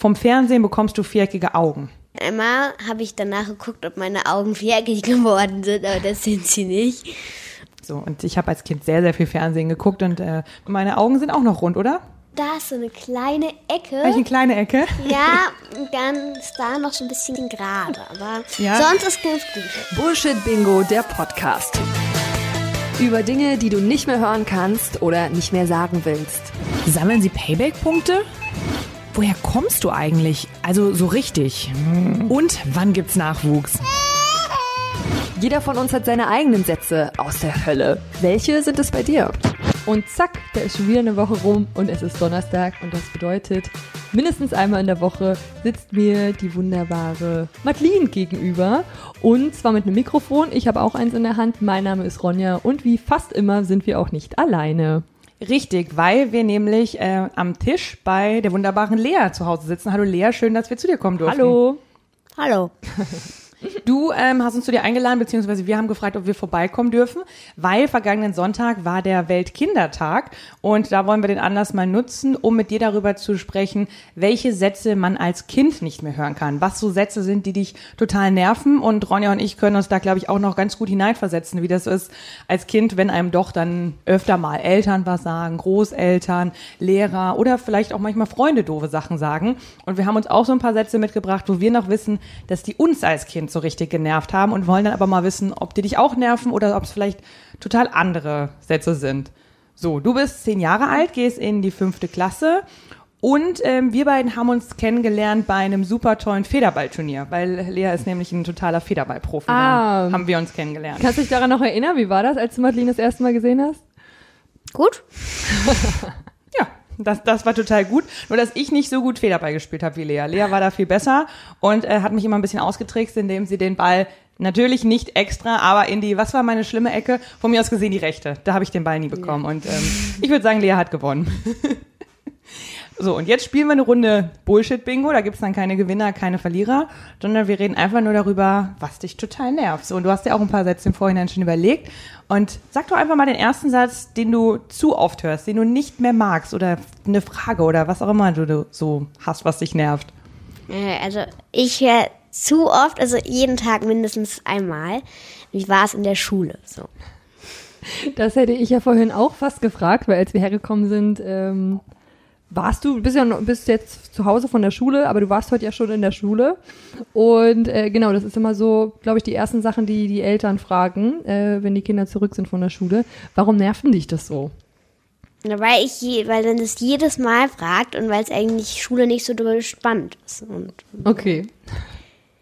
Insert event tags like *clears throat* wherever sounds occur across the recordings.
vom Fernsehen bekommst du viereckige Augen. Einmal habe ich danach geguckt, ob meine Augen viereckig *laughs* geworden sind, aber das sind sie nicht. So, und ich habe als Kind sehr, sehr viel Fernsehen geguckt und äh, meine Augen sind auch noch rund, oder? Da ist so eine kleine Ecke. Habe ich eine kleine Ecke? *laughs* Ja, dann ist da noch so ein bisschen gerade, aber Ja. sonst ist ganz gut. Bullshit Bingo, der Podcast. Über Dinge, die du nicht mehr hören kannst oder nicht mehr sagen willst. Sammeln Sie Payback-Punkte? Woher kommst du eigentlich? Also so richtig. Und wann gibt's Nachwuchs? Jeder von uns hat seine eigenen Sätze aus der Hölle. Welche sind es bei dir? Und zack, da ist schon wieder eine Woche rum und es ist Donnerstag und das bedeutet, mindestens einmal in der Woche sitzt mir die wunderbare Madeline gegenüber und zwar mit einem Mikrofon. Ich habe auch eins in der Hand. Mein Name ist Ronja und wie fast immer sind wir auch nicht alleine. Richtig, weil wir nämlich äh, am Tisch bei der wunderbaren Lea zu Hause sitzen. Hallo Lea, schön, dass wir zu dir kommen durften. Hallo. Hallo. *laughs* Du ähm, hast uns zu dir eingeladen, beziehungsweise wir haben gefragt, ob wir vorbeikommen dürfen, weil vergangenen Sonntag war der Weltkindertag und da wollen wir den Anlass mal nutzen, um mit dir darüber zu sprechen, welche Sätze man als Kind nicht mehr hören kann, was so Sätze sind, die dich total nerven und Ronja und ich können uns da, glaube ich, auch noch ganz gut hineinversetzen, wie das ist als Kind, wenn einem doch dann öfter mal Eltern was sagen, Großeltern, Lehrer oder vielleicht auch manchmal Freunde doofe Sachen sagen. Und wir haben uns auch so ein paar Sätze mitgebracht, wo wir noch wissen, dass die uns als Kind so richtig genervt haben und wollen dann aber mal wissen, ob die dich auch nerven oder ob es vielleicht total andere Sätze sind. So, du bist zehn Jahre alt, gehst in die fünfte Klasse und ähm, wir beiden haben uns kennengelernt bei einem super tollen Federballturnier, weil Lea ist nämlich ein totaler Federballprofi. Ah. Da haben wir uns kennengelernt. Kannst du dich daran noch erinnern? Wie war das, als du Madeline das erste Mal gesehen hast? Gut? *laughs* Das, das war total gut. Nur, dass ich nicht so gut Federball gespielt habe wie Lea. Lea war da viel besser und äh, hat mich immer ein bisschen ausgetrickst, indem sie den Ball natürlich nicht extra, aber in die, was war meine schlimme Ecke? Von mir aus gesehen die rechte. Da habe ich den Ball nie bekommen. Und ähm, ich würde sagen, Lea hat gewonnen. *laughs* So, und jetzt spielen wir eine Runde Bullshit-Bingo. Da gibt's dann keine Gewinner, keine Verlierer, sondern wir reden einfach nur darüber, was dich total nervt. So, und du hast ja auch ein paar Sätze im Vorhinein schon überlegt. Und sag doch einfach mal den ersten Satz, den du zu oft hörst, den du nicht mehr magst oder eine Frage oder was auch immer du, du so hast, was dich nervt. Äh, Also ich höre zu oft, also jeden Tag mindestens einmal. Wie war es in der Schule? So. Das hätte ich ja vorhin auch fast gefragt, weil als wir hergekommen sind, ähm, warst du, bist ja noch, bist jetzt zu Hause von der Schule, aber du warst heute ja schon in der Schule. Und äh, genau, das ist immer so, glaube ich, die ersten Sachen, die die Eltern fragen, äh, wenn die Kinder zurück sind von der Schule. Warum nerven dich das so? Na, Weil ich, je, weil dann das jedes Mal fragt und weil es eigentlich Schule nicht so doll spannend ist. Und Okay.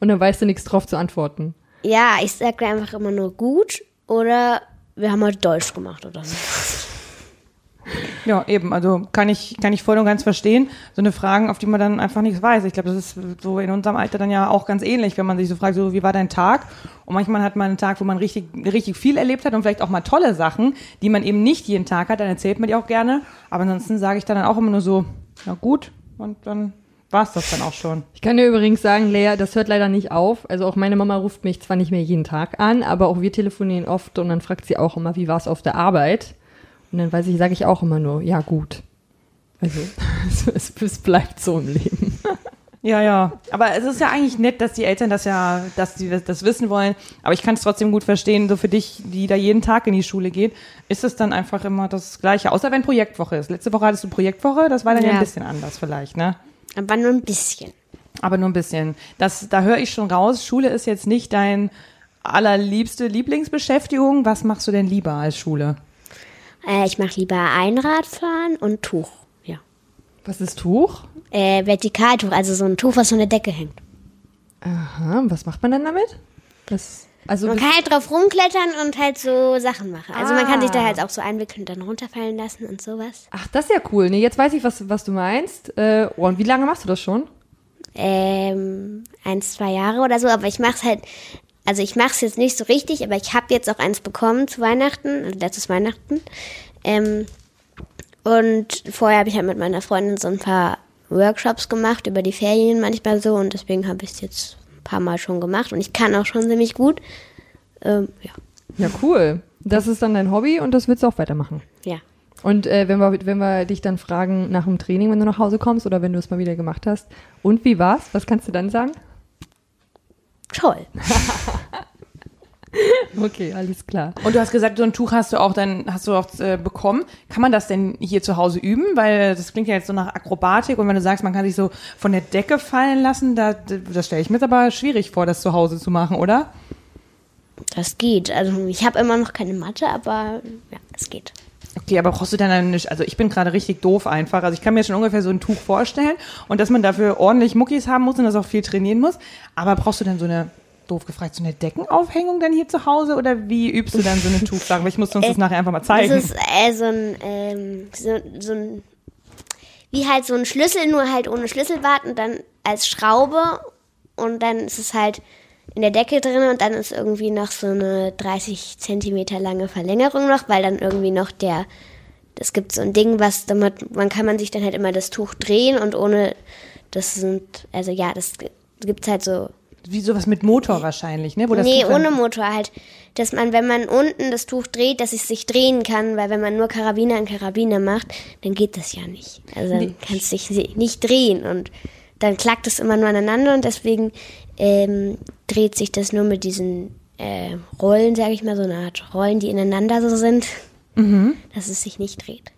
Und dann weißt du nichts drauf zu antworten. ja, ich sage einfach immer nur gut oder wir haben heute Deutsch gemacht oder so. *laughs* Ja, eben. Also kann ich, kann ich voll und ganz verstehen. So eine Fragen, auf die man dann einfach nichts weiß. Ich glaube, das ist so in unserem Alter dann ja auch ganz ähnlich, wenn man sich so fragt, so wie war dein Tag? Und manchmal hat man einen Tag, wo man richtig, richtig viel erlebt hat und vielleicht auch mal tolle Sachen, die man eben nicht jeden Tag hat. Dann erzählt man die auch gerne. Aber ansonsten sage ich dann auch immer nur so, na gut. Und dann war's das dann auch schon. Ich kann dir übrigens sagen, Lea, das hört leider nicht auf. Also auch meine Mama ruft mich zwar nicht mehr jeden Tag an, aber auch wir telefonieren oft und dann fragt sie auch immer, wie war es auf der Arbeit? Und dann weiß ich, sage ich auch immer nur, ja gut. Also *laughs* es, es bleibt so im Leben. Ja, ja. Aber es ist ja eigentlich nett, dass die Eltern das ja, dass die das, das wissen wollen. Aber ich kann es trotzdem gut verstehen, so für dich, die da jeden Tag in die Schule geht, ist es dann einfach immer das Gleiche. Außer wenn Projektwoche ist. Letzte Woche hattest du Projektwoche, das war dann ja, ein Ja. bisschen anders vielleicht, ne? Aber nur ein bisschen. Aber nur ein bisschen. Das, da höre ich schon raus, Schule ist jetzt nicht dein allerliebste Lieblingsbeschäftigung. Was machst du denn lieber als Schule? Äh, ich mache lieber Einradfahren und Tuch. Ja. Was ist Tuch? Äh, Vertikaltuch, also so ein Tuch, was von der Decke hängt. Aha, was macht man dann damit? Das, also Man kann halt drauf rumklettern und halt so Sachen machen. Also man kann sich da halt auch so einwickeln und dann runterfallen lassen und sowas. ach, das ist ja cool. Nee, jetzt weiß ich, was, was du meinst. Äh, oh, und wie lange machst du das schon? Ähm, eins, zwei Jahre oder so, aber ich mach's halt, also ich mach's jetzt nicht so richtig, aber ich habe jetzt auch eins bekommen zu Weihnachten, also letztes Weihnachten. Ähm, und vorher habe ich halt mit meiner Freundin so ein paar Workshops gemacht, über die Ferien manchmal so und deswegen habe ich es jetzt ein paar Mal schon gemacht und ich kann auch schon ziemlich gut. Ähm, ja, Ja, cool. Das ist dann dein Hobby und das willst du auch weitermachen. ja. Und äh, wenn, wir, wenn wir dich dann fragen nach dem Training, wenn du nach Hause kommst oder wenn du es mal wieder gemacht hast, und wie war's? Was kannst du dann sagen? Toll. *laughs* Okay, alles klar. Und du hast gesagt, so ein Tuch hast du auch dann, hast du auch äh, bekommen. Kann man das denn hier zu Hause üben? Weil das klingt ja jetzt so nach Akrobatik und wenn du sagst, man kann sich so von der Decke fallen lassen, da, das stelle ich mir aber schwierig vor, das zu Hause zu machen, oder? Das geht. Also ich habe immer noch keine Matte, aber ja, es geht. Okay, aber brauchst du dann eine, also ich bin gerade richtig doof einfach. Also ich kann mir schon ungefähr so ein Tuch vorstellen und dass man dafür ordentlich Muckis haben muss und das auch viel trainieren muss. Aber brauchst du dann so eine, doof gefragt, so eine Deckenaufhängung dann hier zu Hause oder wie übst du dann so eine Tuchsache? Weil ich muss uns das Äh, nachher einfach mal zeigen. Das ist äh, so ein, ähm, so, so ein, wie halt so ein Schlüssel, nur halt ohne Schlüsselbart und dann als Schraube und dann ist es halt in der Decke drin und dann ist irgendwie noch so eine 30 Zentimeter lange Verlängerung noch, weil dann irgendwie noch der, es gibt so ein Ding, was damit, man kann man sich dann halt immer das Tuch drehen und ohne, das sind, also ja, das gibt's halt so Wie sowas mit Motor wahrscheinlich, ne? Wo das nee, Tuch ohne Motor halt. Dass man, wenn man unten das Tuch dreht, dass es sich drehen kann, weil wenn man nur Karabiner an Karabiner macht, dann geht das ja nicht. Also dann kann es sich nicht drehen und dann klackt es immer nur aneinander und deswegen ähm, dreht sich das nur mit diesen äh, Rollen, sage ich mal, so eine Art Rollen, die ineinander so sind, Mhm. dass es sich nicht dreht.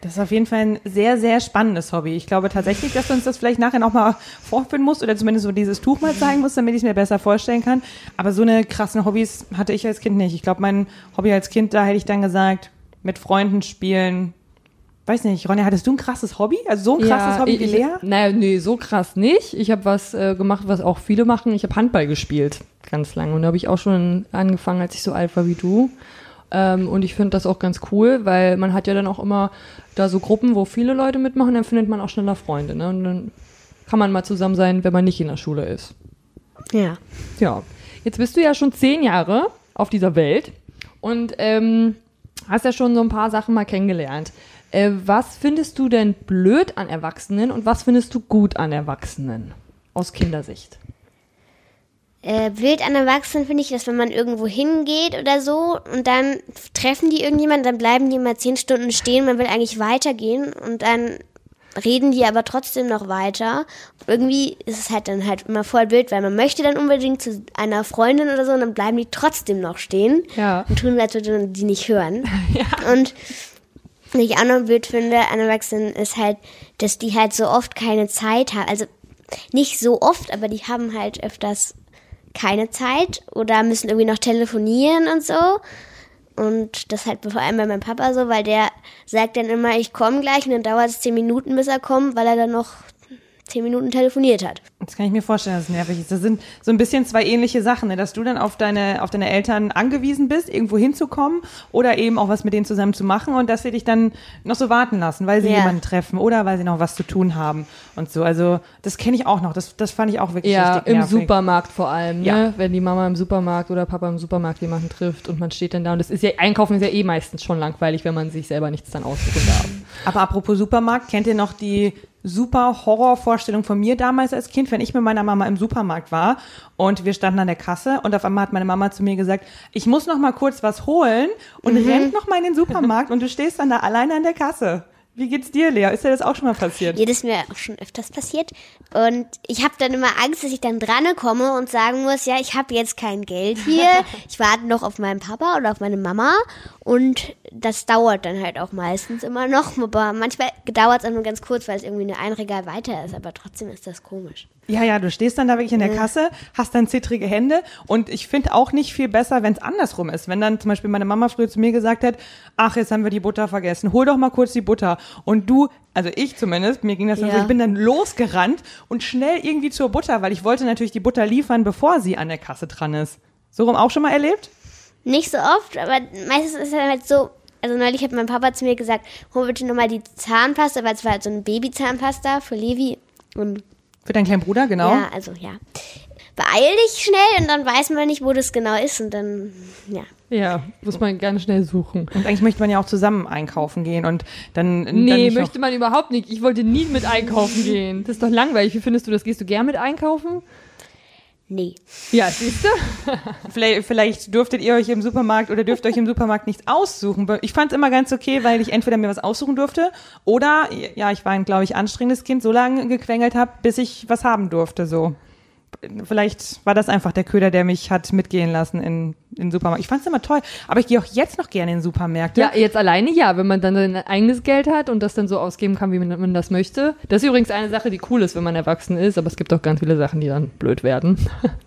Das ist auf jeden Fall ein sehr, sehr spannendes Hobby. Ich glaube tatsächlich, dass du uns das vielleicht nachher noch mal vorführen musst oder zumindest so dieses Tuch mal zeigen musst, damit ich es mir besser vorstellen kann. Aber so eine krassen Hobbys hatte ich als Kind nicht. Ich glaube, mein Hobby als Kind, da hätte ich dann gesagt, mit Freunden spielen. Weiß nicht, Ronja, hattest du ein krasses Hobby? Also so ein krasses Hobby ich, wie Lea? Naja, nee, so krass nicht. Ich habe was äh, gemacht, was auch viele machen. Ich habe Handball gespielt, ganz lange. Und da habe ich auch schon angefangen, als ich so alt war wie du. Ähm, und ich finde das auch ganz cool, weil man hat ja dann auch immer da so Gruppen, wo viele Leute mitmachen, dann findet man auch schneller Freunde. Ne? Und dann kann man mal zusammen sein, wenn man nicht in der Schule ist. Ja. Ja, jetzt bist du ja schon zehn Jahre auf dieser Welt und ähm, hast ja schon so ein paar Sachen mal kennengelernt. Äh, was findest du denn blöd an Erwachsenen und was findest du gut an Erwachsenen aus Kindersicht? Äh, blöd an Erwachsenen finde ich, dass wenn man irgendwo hingeht oder so und dann treffen die irgendjemanden, dann bleiben die immer zehn Stunden stehen, man will eigentlich weitergehen und dann reden die aber trotzdem noch weiter. Irgendwie ist es halt dann halt immer voll blöd, weil man möchte dann unbedingt zu einer Freundin oder so und dann bleiben die trotzdem noch stehen Ja. und tun, als würde man die nicht hören. *laughs* Und was ich auch noch blöd finde an Erwachsenen ist halt, dass die halt so oft keine Zeit haben. Also nicht so oft, aber die haben halt öfters keine Zeit oder müssen irgendwie noch telefonieren und so. Und das halt vor allem bei meinem Papa so, weil der sagt dann immer, ich komme gleich und dann dauert es zehn Minuten, bis er kommt, weil er dann noch zehn Minuten telefoniert hat. Das kann ich mir vorstellen, dass es nervig ist. Das sind so ein bisschen zwei ähnliche Sachen, ne? dass du dann auf deine, auf deine Eltern angewiesen bist, irgendwo hinzukommen oder eben auch was mit denen zusammen zu machen und dass sie dich dann noch so warten lassen, weil sie Ja. jemanden treffen oder weil sie noch was zu tun haben und so. Also das kenne ich auch noch. Das, das fand ich auch wirklich Ja, richtig im nervig. Supermarkt vor allem, ne? Ja. Wenn die Mama im Supermarkt oder Papa im Supermarkt jemanden trifft und man steht dann da und das ist ja, Einkaufen ist ja eh meistens schon langweilig, wenn man sich selber nichts dann aussuchen darf. Aber apropos Supermarkt, kennt ihr noch die super Horrorvorstellung von mir damals als Kind, wenn ich mit meiner Mama im Supermarkt war und wir standen an der Kasse und auf einmal hat meine Mama zu mir gesagt, ich muss noch mal kurz was holen und rennt noch mal in den Supermarkt und du stehst dann da alleine an der Kasse. Wie geht's dir, Lea? Ist dir das auch schon mal passiert? Jedes mir auch schon öfters passiert. Und ich habe dann immer Angst, dass ich dann dran komme und sagen muss, ja, ich habe jetzt kein Geld hier. *laughs* Ich warte noch auf meinen Papa oder auf meine Mama. Und das dauert dann halt auch meistens immer noch. Aber manchmal dauert es auch nur ganz kurz, weil es irgendwie nur ein Regal weiter ist. Aber trotzdem ist das komisch. Ja, ja, du stehst dann da wirklich in der Kasse, hast dann zittrige Hände und ich finde auch nicht viel besser, wenn es andersrum ist. Wenn dann zum Beispiel meine Mama früher zu mir gesagt hat, ach, jetzt haben wir die Butter vergessen, hol doch mal kurz die Butter. Und du, also ich zumindest, mir ging das dann so, Ja. ich bin dann losgerannt und schnell irgendwie zur Butter, weil ich wollte natürlich die Butter liefern, bevor sie an der Kasse dran ist. So rum auch schon mal erlebt? Nicht so oft, aber meistens ist es halt so. Also neulich hat mein Papa zu mir gesagt, hol bitte nochmal die Zahnpasta, weil es war halt so eine Babyzahnpasta für Levi. Und Für deinen kleinen Bruder, genau. Ja, also ja. Beeil dich schnell und dann weiß man nicht, wo das genau ist und dann, ja. Ja, muss man ganz schnell suchen. Und eigentlich möchte man ja auch zusammen einkaufen gehen und dann. dann Nee, noch- möchte man überhaupt nicht. Ich wollte nie mit einkaufen gehen. Das ist doch langweilig. Wie findest du das? Gehst du gern mit einkaufen? Nee. Ja, siehst du? *laughs* Vielleicht, vielleicht durftet ihr euch im Supermarkt oder dürft euch im Supermarkt nichts aussuchen. Ich fand es immer ganz okay, weil ich entweder mir was aussuchen durfte oder, ja, ich war ein, glaube ich, anstrengendes Kind, so lange gequengelt habe, bis ich was haben durfte, so. Vielleicht war das einfach der Köder, der mich hat mitgehen lassen in, in den Supermarkt. Ich fand es immer toll, aber ich gehe auch jetzt noch gerne in Supermärkte. Ja, jetzt alleine ja, wenn man dann sein eigenes Geld hat und das dann so ausgeben kann, wie man, man das möchte. Das ist übrigens eine Sache, die cool ist, wenn man erwachsen ist, aber es gibt auch ganz viele Sachen, die dann blöd werden.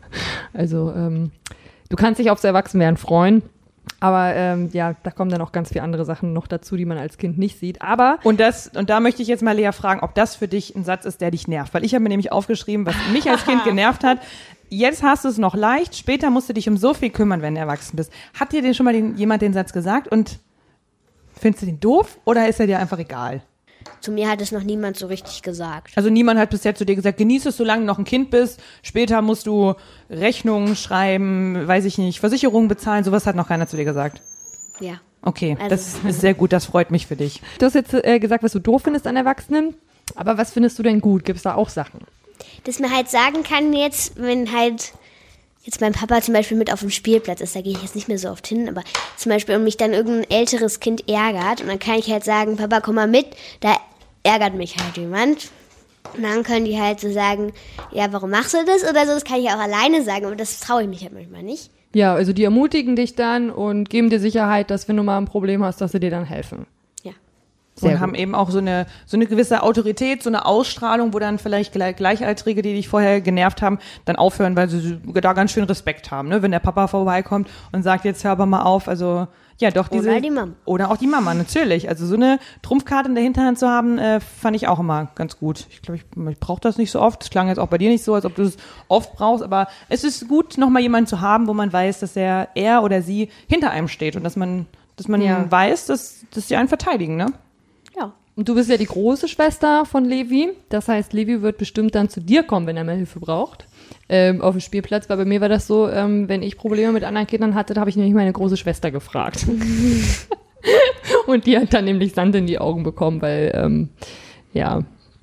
*laughs* also, ähm, du kannst dich aufs Erwachsenwerden freuen. Aber ähm, ja, da kommen dann auch ganz viele andere Sachen noch dazu, die man als Kind nicht sieht. Aber Und das, und da möchte ich jetzt mal Lea fragen, ob das für dich ein Satz ist, der dich nervt. Weil ich habe mir nämlich aufgeschrieben, was mich als Kind *laughs* genervt hat. Jetzt hast du es noch leicht, später musst du dich um so viel kümmern, wenn du erwachsen bist. Hat dir denn schon mal den, jemand den Satz gesagt und findest du den doof oder ist er dir einfach egal? Zu mir hat es noch niemand so richtig gesagt. Also niemand hat bisher zu dir gesagt, genieß es, solange du noch ein Kind bist. Später musst du Rechnungen schreiben, weiß ich nicht, Versicherungen bezahlen. Sowas hat noch keiner zu dir gesagt. Ja. Okay, Also- das ist sehr gut, das freut mich für dich. du hast jetzt äh, gesagt, was du doof findest an Erwachsenen. Aber was findest du denn gut? Gibt es da auch Sachen? Dass man halt sagen kann jetzt, wenn halt jetzt mein Papa zum Beispiel mit auf dem Spielplatz ist, da gehe ich jetzt nicht mehr so oft hin, aber zum Beispiel und mich dann irgendein älteres Kind ärgert und dann kann ich halt sagen, Papa, komm mal mit, da ärgert mich halt jemand. Und dann können die halt so sagen, ja, warum machst du das oder so, das kann ich auch alleine sagen, aber das traue ich mich halt manchmal nicht. Ja, also die ermutigen dich dann und geben dir Sicherheit, dass wenn du mal ein Problem hast, dass sie dir dann helfen. Sehr und gut. haben eben auch so eine, so eine gewisse Autorität, so eine Ausstrahlung, wo dann vielleicht Gle- Gleichaltrige, die dich vorher genervt haben, dann aufhören, weil sie da ganz schön Respekt haben, ne? Wenn der Papa vorbeikommt und sagt, jetzt hör aber mal auf, also ja, doch diese Oder die Mama. oder auch die Mama natürlich. Also so eine Trumpfkarte in der Hinterhand zu haben, äh, fand ich auch immer ganz gut. Ich glaube, ich, ich brauche das nicht so oft. Es klang jetzt auch bei dir nicht so, als ob du es oft brauchst, aber es ist gut, noch mal jemanden zu haben, wo man weiß, dass er er oder sie hinter einem steht und dass man dass man Ja. weiß, dass dass sie einen verteidigen, ne? Und du bist ja die große Schwester von Levi. Das heißt, Levi wird bestimmt dann zu dir kommen, wenn er mehr Hilfe braucht. Ähm, auf dem Spielplatz, weil bei mir war das so, ähm, wenn ich Probleme mit anderen Kindern hatte, da habe ich nämlich meine große Schwester gefragt. *laughs* Und die hat dann nämlich Sand in die Augen bekommen, weil, ähm, ja,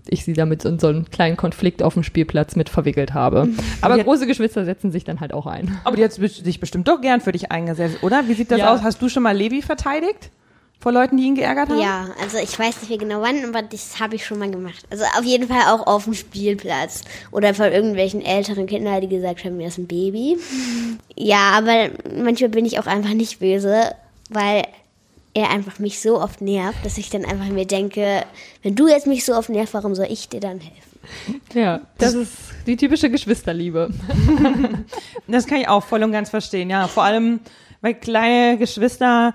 ich sie damit in so einen kleinen Konflikt auf dem Spielplatz mit verwickelt habe. Aber Ja. große Geschwister setzen sich dann halt auch ein. Aber die hat sich bestimmt doch gern für dich eingesetzt, oder? Wie sieht das Ja. aus? Hast du schon mal Levi verteidigt? Vor Leuten, die ihn geärgert haben? Ja, also ich weiß nicht mehr genau wann, aber das habe ich schon mal gemacht. Also auf jeden Fall auch auf dem Spielplatz. Oder von irgendwelchen älteren Kindern, die gesagt haben, mir ist ein Baby. *laughs* Ja, aber manchmal bin ich auch einfach nicht böse, weil er einfach mich so oft nervt, dass ich dann einfach mir denke, wenn du jetzt mich so oft nervst, warum soll ich dir dann helfen? Ja, das ist die typische Geschwisterliebe. *laughs* Das kann ich auch voll und ganz verstehen, ja. Vor allem, weil kleine Geschwister,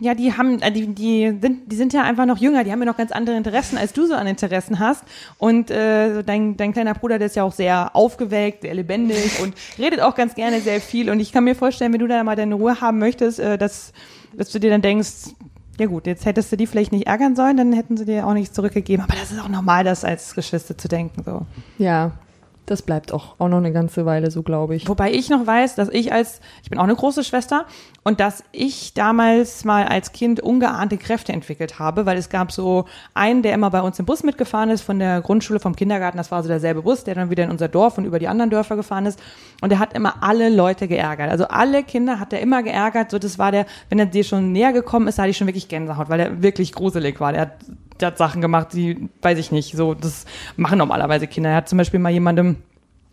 ja, die haben, äh, die, die sind, die sind ja einfach noch jünger, die haben ja noch ganz andere Interessen, als du so an Interessen hast. Und äh, dein, dein kleiner Bruder, der ist ja auch sehr aufgeweckt, sehr lebendig *laughs* und redet auch ganz gerne sehr viel. Und ich kann mir vorstellen, wenn du da mal deine Ruhe haben möchtest, äh, dass, dass du dir dann denkst, ja gut, jetzt hättest du die vielleicht nicht ärgern sollen, dann hätten sie dir auch nichts zurückgegeben. Aber das ist auch normal, das als Geschwister zu denken. So. Ja, das bleibt auch, auch noch eine ganze Weile so, glaube ich. Wobei ich noch weiß, dass ich als, ich bin auch eine große Schwester und dass ich damals mal als Kind ungeahnte Kräfte entwickelt habe, weil es gab so einen, der immer bei uns im Bus mitgefahren ist, von der Grundschule, vom Kindergarten, das war so derselbe Bus, der dann wieder in unser Dorf und über die anderen Dörfer gefahren ist und der hat immer alle Leute geärgert. Also alle Kinder hat er immer geärgert, so das war der, wenn er dir schon näher gekommen ist, da hatte ich schon wirklich Gänsehaut, weil er wirklich gruselig war. Der hat, der hat Sachen gemacht, die, weiß ich nicht, so, das machen normalerweise Kinder. Er hat zum Beispiel mal jemandem,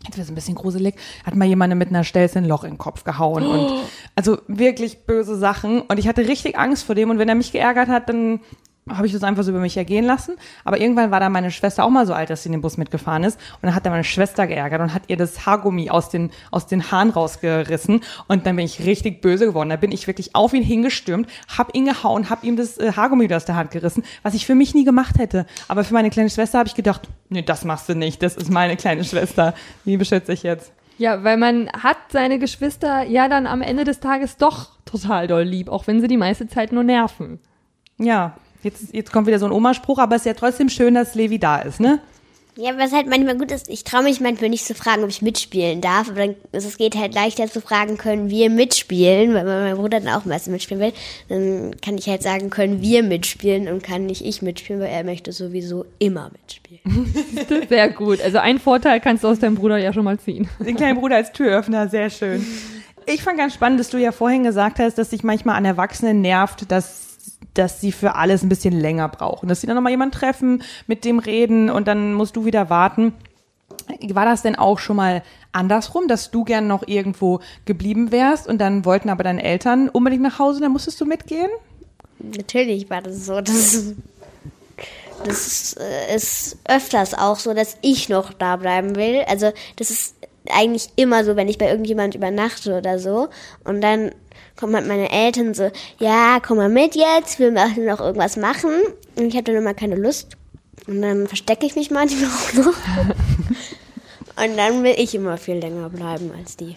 Jetzt wird es ein bisschen gruselig. Hat mal jemandem mit einer Stelze ein Loch in den Kopf gehauen und *gasps* also wirklich böse Sachen. Und ich hatte richtig Angst vor dem. Und wenn er mich geärgert hat, dann habe ich das einfach so über mich ergehen lassen. Aber irgendwann war da meine Schwester auch mal so alt, dass sie in den Bus mitgefahren ist. Und dann hat er meine Schwester geärgert und hat ihr das Haargummi aus den, aus den Haaren rausgerissen. Und dann bin ich richtig böse geworden. Da bin ich wirklich auf ihn hingestürmt, hab ihn gehauen, hab ihm das äh, Haargummi aus der Hand gerissen, was ich für mich nie gemacht hätte. Aber für meine kleine Schwester habe ich gedacht, nee, das machst du nicht. Das ist meine kleine Schwester. Die beschütze ich jetzt. Ja, weil man hat seine Geschwister ja dann am Ende des Tages doch total doll lieb, auch wenn sie die meiste Zeit nur nerven. Ja, jetzt, jetzt kommt wieder so ein Omaspruch, aber es ist ja trotzdem schön, dass Levi da ist, ne? Ja, was halt manchmal gut ist, ich traue mich manchmal nicht zu fragen, ob ich mitspielen darf, aber dann, also es geht halt leichter zu fragen, können wir mitspielen, weil mein Bruder dann auch meistens mitspielen will, dann kann ich halt sagen, können wir mitspielen und kann nicht ich mitspielen, weil er möchte sowieso immer mitspielen. *laughs* *laughs* Sehr gut. Also einen Vorteil kannst du aus deinem Bruder ja schon mal ziehen. Den kleinen Bruder als Türöffner, sehr schön. Ich fand ganz spannend, dass du ja vorhin gesagt hast, dass dich manchmal an Erwachsenen nervt, dass dass sie für alles ein bisschen länger brauchen, dass sie dann nochmal jemanden treffen, mit dem reden und dann musst du wieder warten. War das denn auch schon mal andersrum, dass du gern noch irgendwo geblieben wärst und dann wollten aber deine Eltern unbedingt nach Hause, dann musstest du mitgehen? Natürlich war das so. Das, das ist öfters auch so, dass ich noch da bleiben will. Also das ist eigentlich immer so, wenn ich bei irgendjemand übernachte oder so. Und dann kommen halt meine Eltern so, ja, komm mal mit jetzt, wir müssen noch irgendwas machen. Und ich habe dann immer keine Lust. Und dann verstecke ich mich manchmal auch noch. *laughs* Und dann will ich immer viel länger bleiben als die.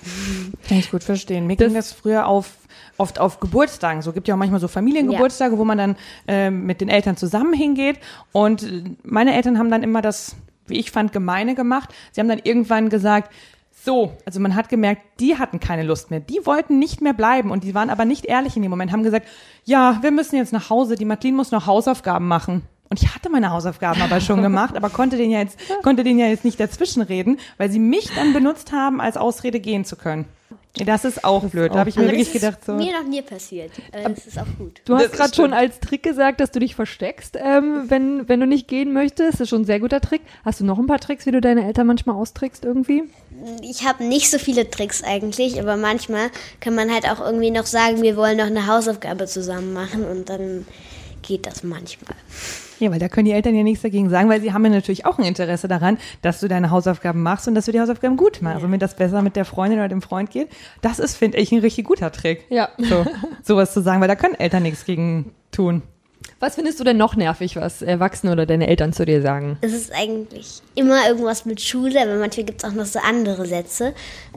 Kann ich gut verstehen. Mir ging das früher auf, oft auf Geburtstagen. So gibt ja auch manchmal so Familiengeburtstage, wo man dann äh, mit den Eltern zusammen hingeht. Und meine Eltern haben dann immer das, wie ich fand, gemeine gemacht. Sie haben dann irgendwann gesagt, so, also man hat gemerkt, die hatten keine Lust mehr. Die wollten nicht mehr bleiben und die waren aber nicht ehrlich in dem Moment, haben gesagt, ja, wir müssen jetzt nach Hause, die Madeline muss noch Hausaufgaben machen. Und ich hatte meine Hausaufgaben aber schon gemacht, aber konnte den ja jetzt, konnte den ja jetzt nicht dazwischenreden, weil sie mich dann benutzt haben, als Ausrede gehen zu können. Das ist auch blöd. Da habe ich mir wirklich das ist gedacht, so. mir noch nie passiert. Aber das ist auch gut. Du hast gerade schon als Trick gesagt, dass du dich versteckst, ähm, wenn, wenn du nicht gehen möchtest. Das ist schon ein sehr guter Trick. Hast du noch ein paar Tricks, wie du deine Eltern manchmal austrickst irgendwie? Ich habe nicht so viele Tricks eigentlich, aber manchmal kann man halt auch irgendwie noch sagen, wir wollen noch eine Hausaufgabe zusammen machen und dann geht das manchmal. Ja, weil da können die Eltern ja nichts dagegen sagen, weil sie haben ja natürlich auch ein Interesse daran, dass du deine Hausaufgaben machst und dass du die Hausaufgaben gut machst. Also wenn das besser mit der Freundin oder dem Freund geht, das ist, finde ich, ein richtig guter Trick. Ja. So, sowas zu sagen, weil da können Eltern nichts gegen tun. Was findest du denn noch nervig, was Erwachsene oder deine Eltern zu dir sagen? Es ist eigentlich immer irgendwas mit Schule, aber manchmal gibt es auch noch so andere Sätze.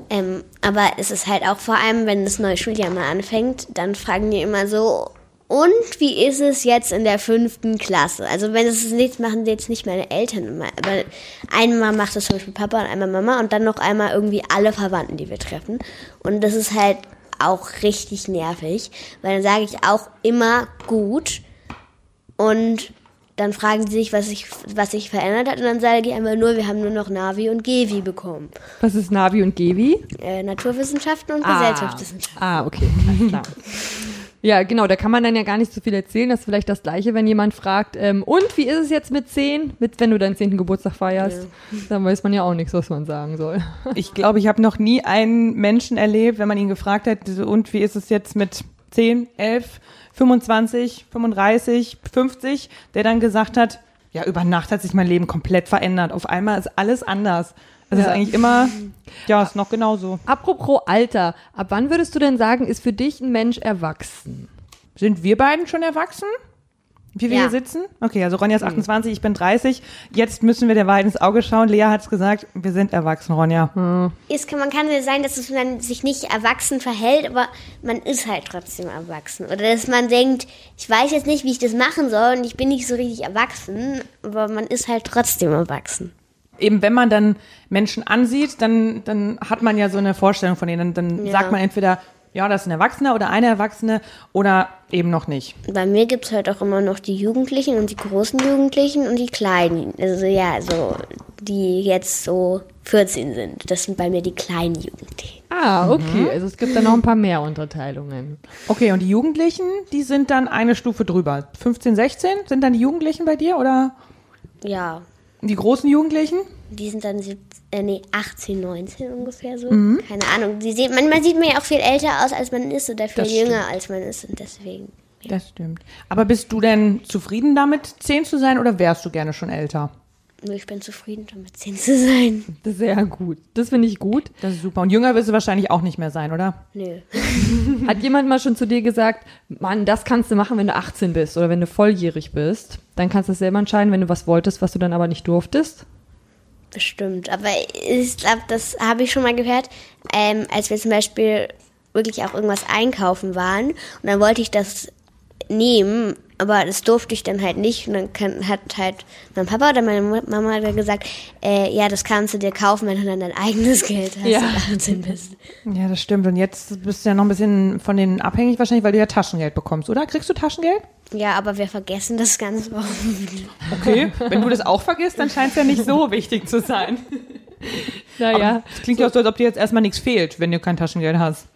Ähm, aber es ist halt auch vor allem, wenn das neue Schuljahr mal anfängt, dann fragen die immer so, und wie ist es jetzt in der fünften Klasse? Also wenn es nichts machen jetzt nicht meine Eltern immer, aber einmal macht das zum Beispiel Papa und einmal Mama und dann noch einmal irgendwie alle Verwandten, die wir treffen. Und das ist halt auch richtig nervig, weil dann sage ich auch immer gut und dann fragen sie sich, was sich was sich verändert hat und dann sage ich einfach nur, wir haben nur noch Navi und Gevi bekommen. Was ist Navi und Gevi? Äh, Naturwissenschaften und Gesellschaftswissenschaften. Ah, okay. Alles klar. *laughs* Ja, genau, da kann man dann ja gar nicht so viel erzählen. Das ist vielleicht das Gleiche, wenn jemand fragt, ähm, und wie ist es jetzt mit 10, mit, wenn du deinen 10. Geburtstag feierst? Dann weiß man ja auch nichts, was man sagen soll. Ich glaube, ich habe noch nie einen Menschen erlebt, wenn man ihn gefragt hat, und wie ist es jetzt mit 10, 11, 25, 35, 50, der dann gesagt hat, ja, über Nacht hat sich mein Leben komplett verändert. Auf einmal ist alles anders. Es ist Ja. eigentlich immer, ja, ist noch genauso. Apropos Alter, ab wann würdest du denn sagen, ist für dich ein Mensch erwachsen? Sind wir beiden schon erwachsen? Wie wir Ja. hier sitzen? Okay, also Ronja ist 28, ich bin 30. Jetzt müssen wir der Wahrheit ins Auge schauen. Lea hat es gesagt, wir sind erwachsen, Ronja. Es kann, man kann ja sagen, dass es man sich nicht erwachsen verhält, aber man ist halt trotzdem erwachsen. Oder dass man denkt, ich weiß jetzt nicht, wie ich das machen soll und ich bin nicht so richtig erwachsen, aber man ist halt trotzdem erwachsen. Eben, wenn man dann Menschen ansieht, dann, dann hat man ja so eine Vorstellung von denen. Dann, dann Ja. sagt man entweder, ja, das ist ein Erwachsener oder eine Erwachsene oder eben noch nicht. Bei mir gibt es halt auch immer noch die Jugendlichen und die großen Jugendlichen und die kleinen. Also ja, so die jetzt so 14 sind. Das sind bei mir die kleinen Jugendlichen. Ah, okay. Also es gibt da noch ein paar mehr Unterteilungen. Okay, und die Jugendlichen, die sind dann eine Stufe drüber. 15, 16 sind dann die Jugendlichen bei dir oder Ja, die großen Jugendlichen? die sind dann sieb- äh, nee, 18, 19 ungefähr so. Keine Ahnung. Die sehen, manchmal sieht man ja auch viel älter aus, als man ist oder viel Das stimmt. jünger, als man ist. Und deswegen. Das stimmt. Aber bist du denn zufrieden damit, 10 zu sein oder wärst du gerne schon älter? Nur Ich bin zufrieden damit, 10 zu sein. Sehr gut. Das finde ich gut. Das ist super. Und jünger wirst du wahrscheinlich auch nicht mehr sein, oder? Nö. *laughs* Hat jemand mal schon zu dir gesagt, Mann, das kannst du machen, wenn du 18 bist oder wenn du volljährig bist? Dann kannst du es selber entscheiden, wenn du was wolltest, was du dann aber nicht durftest? Bestimmt. Aber ich glaube, das habe ich schon mal gehört, ähm, als wir zum Beispiel wirklich auch irgendwas einkaufen waren. Und dann wollte ich das nehmen, aber das durfte ich dann halt nicht. Und dann kann, hat halt mein Papa oder meine Mama dann gesagt, äh, ja, das kannst du dir kaufen, wenn du dann dein eigenes Geld hast Ja. und 18 bist. Ja, das stimmt. Und jetzt bist du ja noch ein bisschen von denen abhängig wahrscheinlich, weil du ja Taschengeld bekommst, oder? Kriegst du Taschengeld? Ja, aber wir vergessen das ganz oft. Okay. *laughs* Wenn du das auch vergisst, dann scheint es ja nicht so *laughs* wichtig zu sein. Naja. Es klingt ja auch so, als ob dir jetzt erstmal nichts fehlt, wenn du kein Taschengeld hast.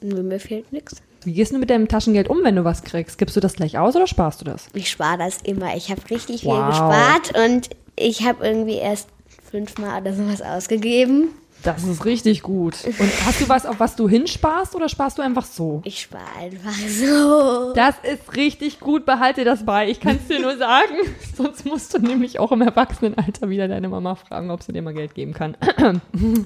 Mir fehlt nichts. Wie gehst du mit deinem Taschengeld um, wenn du was kriegst? Gibst du das gleich aus oder sparst du das? Ich spare das immer. Ich habe richtig viel Wow. gespart und ich habe irgendwie erst fünfmal oder sowas ausgegeben. Das ist richtig gut. Und hast du was, auf was du hinsparst oder sparst du einfach so? Ich spare einfach so. Das ist richtig gut, behalte das bei. Ich kann es dir nur sagen. *laughs* Sonst musst du nämlich auch im Erwachsenenalter wieder deine Mama fragen, ob sie dir mal Geld geben kann. *clears throat*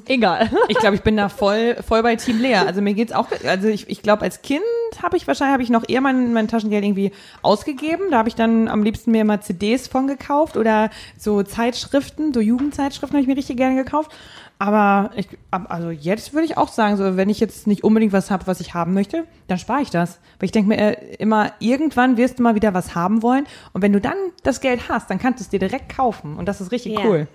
Egal. Ich glaube, ich bin da voll, voll bei Team Lea. Also mir geht's auch, also ich, ich glaube, als Kind habe ich wahrscheinlich, habe ich noch eher mein, mein Taschengeld irgendwie ausgegeben. Da habe ich dann am liebsten mir mal CDs von gekauft oder so Zeitschriften, so Jugendzeitschriften habe ich mir richtig gerne gekauft. Aber ich, also jetzt würde ich auch sagen, so wenn ich jetzt nicht unbedingt was habe, was ich haben möchte, dann spare ich das. Weil ich denke mir äh, immer, irgendwann wirst du mal wieder was haben wollen. Und wenn du dann das Geld hast, dann kannst du es dir direkt kaufen. Und das ist richtig Ja. cool.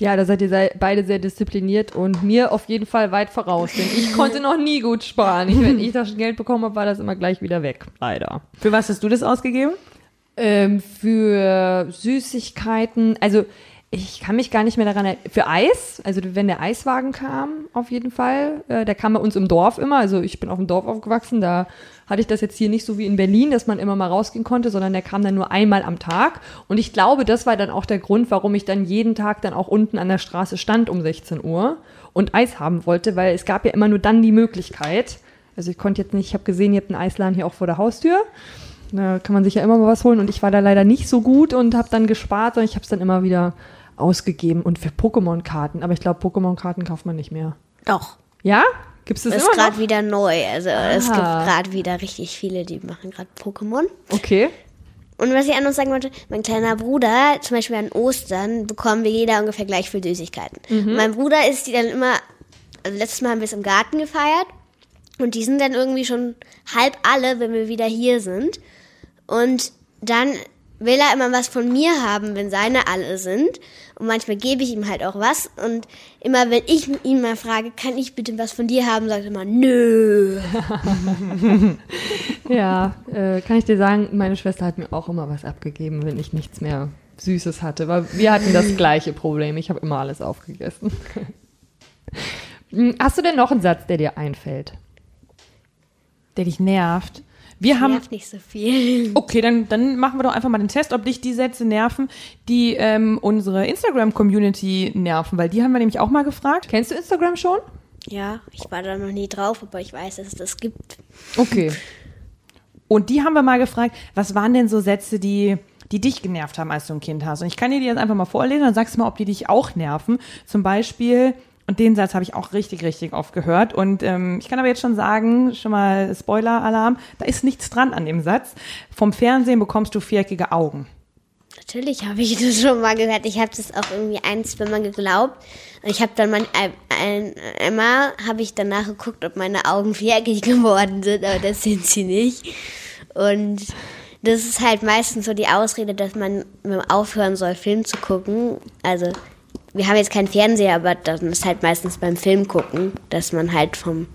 Ja, da seid ihr beide sehr diszipliniert und mir auf jeden Fall weit voraus, denn ich konnte *laughs* noch nie gut sparen. Ich, wenn ich Taschengeld bekommen habe, war das immer gleich wieder weg. Leider. Für was hast du das ausgegeben? Ähm, für Süßigkeiten, also ich kann mich gar nicht mehr daran erinnern. Für Eis, also wenn der Eiswagen kam, auf jeden Fall. Äh, der kam bei uns im Dorf immer. Also ich bin auf dem Dorf aufgewachsen. Da hatte ich das jetzt hier nicht so wie in Berlin, dass man immer mal rausgehen konnte, sondern der kam dann nur einmal am Tag. Und ich glaube, das war dann auch der Grund, warum ich dann jeden Tag dann auch unten an der Straße stand um 16 Uhr und Eis haben wollte, weil es gab ja immer nur dann die Möglichkeit. Also ich konnte jetzt nicht, ich habe gesehen, ihr habt einen Eisladen hier auch vor der Haustür. Da kann man sich ja immer mal was holen und ich war da leider nicht so gut und habe dann gespart, sondern ich habe es dann immer wieder ausgegeben und für Pokémon-Karten. Aber ich glaube, Pokémon-Karten kauft man nicht mehr. Doch. Ja? Gibt es das ist gerade wieder neu. Also es gibt Ah. gerade wieder richtig viele, die machen gerade Pokémon. Okay. Und was ich auch noch sagen wollte, mein kleiner Bruder, zum Beispiel an Ostern, bekommen wir jeder ungefähr gleich viel Süßigkeiten. Und mein Bruder ist die dann immer, also letztes Mal haben wir es im Garten gefeiert und die sind dann irgendwie schon halb alle, wenn wir wieder hier sind. Und dann will er immer was von mir haben, wenn seine alle sind. Und manchmal gebe ich ihm halt auch was. Und immer wenn ich ihn mal frage, kann ich bitte was von dir haben, sagt er immer, nö. *laughs* Ja, äh, kann ich dir sagen, meine Schwester hat mir auch immer was abgegeben, wenn ich nichts mehr Süßes hatte. Weil wir hatten das gleiche Problem. Ich habe immer alles aufgegessen. *laughs* Hm, Hast du denn noch einen Satz, der dir einfällt? Der dich nervt. Wir haben Nervt nicht so viel. *laughs* Okay, dann, dann machen wir doch einfach mal den Test, ob dich die Sätze nerven, die ähm, unsere Instagram-Community nerven, weil die haben wir nämlich auch mal gefragt. Kennst du Instagram schon? Ja, ich war da noch nie drauf, aber ich weiß, dass es das gibt. Okay. Und die haben wir mal gefragt, was waren denn so Sätze, die, die dich genervt haben, als du ein Kind hast? Und ich kann dir die jetzt einfach mal vorlesen, dann sagst du mal, ob die dich auch nerven. Zum Beispiel, und den Satz habe ich auch richtig, richtig oft gehört. Und ähm, ich kann aber jetzt schon sagen, schon mal Spoiler-Alarm, da ist nichts dran an dem Satz. Vom Fernsehen bekommst du viereckige Augen. Natürlich habe ich *laughs* das schon mal gehört. Ich habe das auch irgendwie ein, zwei Mal geglaubt. Und ich habe dann mein, ein, ein, einmal habe ich danach geguckt, ob meine Augen viereckig *laughs* geworden sind, aber das sind sie nicht. Und das ist halt meistens so die Ausrede, dass man aufhören soll, Film zu gucken. Also wir haben jetzt keinen Fernseher, aber dann ist halt meistens beim Film gucken, dass man halt vom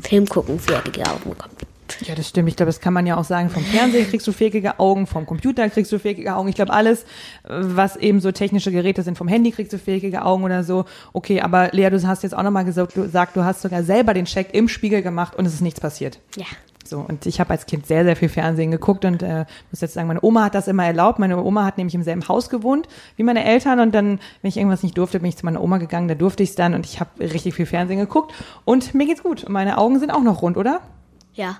Film gucken viereckige Augen bekommt. Ja, das stimmt. Ich glaube, das kann man ja auch sagen. Vom Fernsehen kriegst du viereckige Augen, vom Computer kriegst du viereckige Augen. Ich glaube, alles, äh, was eben so technische Geräte sind, vom Handy kriegst du viereckige Augen oder so. Okay, aber Lea, du hast jetzt auch nochmal gesagt, du, gesagt, du hast sogar selber den Check im Spiegel gemacht und es ist nichts passiert. Ja. So, und ich habe als Kind sehr, sehr viel Fernsehen geguckt und äh, muss jetzt sagen, meine Oma hat das immer erlaubt. Meine Oma hat nämlich im selben Haus gewohnt wie meine Eltern und dann, wenn ich irgendwas nicht durfte, bin ich zu meiner Oma gegangen, da durfte ich es dann und ich habe richtig viel Fernsehen geguckt und mir geht's gut. Und meine Augen sind auch noch rund, oder? Ja.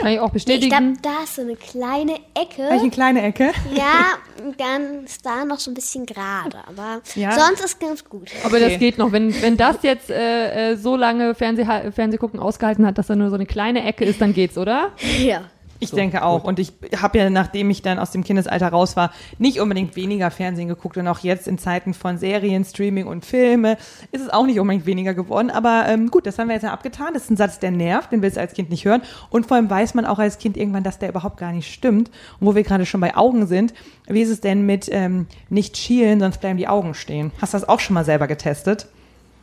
Kann ich auch Ich bestätigen. glaube, da ist so eine kleine Ecke. Habe ich eine kleine Ecke? Ja, dann ist da noch so ein bisschen gerade, aber Ja. sonst ist ganz gut. Aber Okay. das geht noch. Wenn, wenn das jetzt äh, äh, so lange Fernseh, Fernsehgucken ausgehalten hat, dass da nur so eine kleine Ecke ist, dann geht's, oder? *laughs* Ja. Ich So, denke auch. gut. Und ich habe ja, nachdem ich dann aus dem Kindesalter raus war, nicht unbedingt weniger Fernsehen geguckt. Und auch jetzt in Zeiten von Serien, Streaming und Filme ist es auch nicht unbedingt weniger geworden. Aber ähm, gut, das haben wir jetzt ja abgetan. Das ist ein Satz, der nervt, den willst du als Kind nicht hören. Und vor allem weiß man auch als Kind irgendwann, dass der überhaupt gar nicht stimmt. Und wo wir gerade schon bei Augen sind, wie ist es denn mit ähm, nicht schielen, sonst bleiben die Augen stehen? Hast du das auch schon mal selber getestet?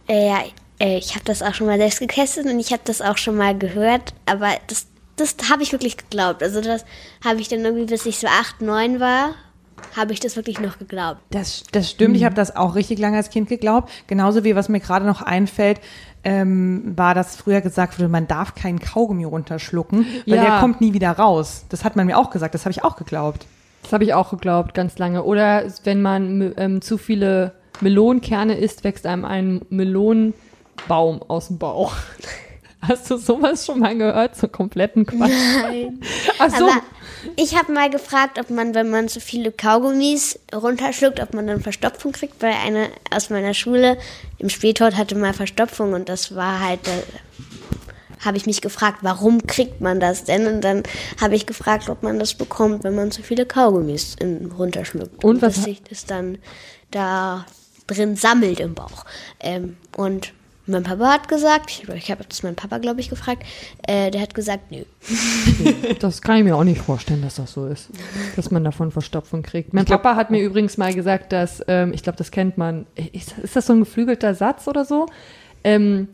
Äh, ja, äh, ich habe das auch schon mal selbst getestet und ich habe das auch schon mal gehört, aber das, das habe ich wirklich geglaubt. Also das habe ich dann irgendwie, bis ich so acht, neun war, habe ich das wirklich noch geglaubt. Das, das stimmt, ich habe das auch richtig lange als Kind geglaubt. Genauso wie was mir gerade noch einfällt, ähm, war, dass früher gesagt wurde, man darf keinen Kaugummi runterschlucken, weil Ja. der kommt nie wieder raus. Das hat man mir auch gesagt, das habe ich auch geglaubt. Das habe ich auch geglaubt, ganz lange. Oder wenn man ähm, zu viele Melonenkerne isst, wächst einem ein Melonenbaum aus dem Bauch. Hast du sowas schon mal gehört? So kompletten Quatsch. Nein. *laughs* Ach so. Aber ich habe mal gefragt, ob man, wenn man zu viele Kaugummis runterschluckt, ob man dann Verstopfung kriegt, weil eine aus meiner Schule im Spätort hatte mal Verstopfung und das war halt, da habe ich mich gefragt, warum kriegt man das denn? Und dann habe ich gefragt, ob man das bekommt, wenn man zu viele Kaugummis in, runterschluckt. Und was dass ha- sich das dann da drin sammelt im Bauch. Ähm, und mein Papa hat gesagt, ich, ich habe das meinen Papa, glaube ich, gefragt, äh, der hat gesagt, nö. *laughs* Das kann ich mir auch nicht vorstellen, dass das so ist, dass man davon Verstopfung kriegt. Mein Papa hat mir übrigens mal gesagt, dass, ähm, ich glaube, das kennt man, ist, ist das so ein geflügelter Satz oder so? Ähm,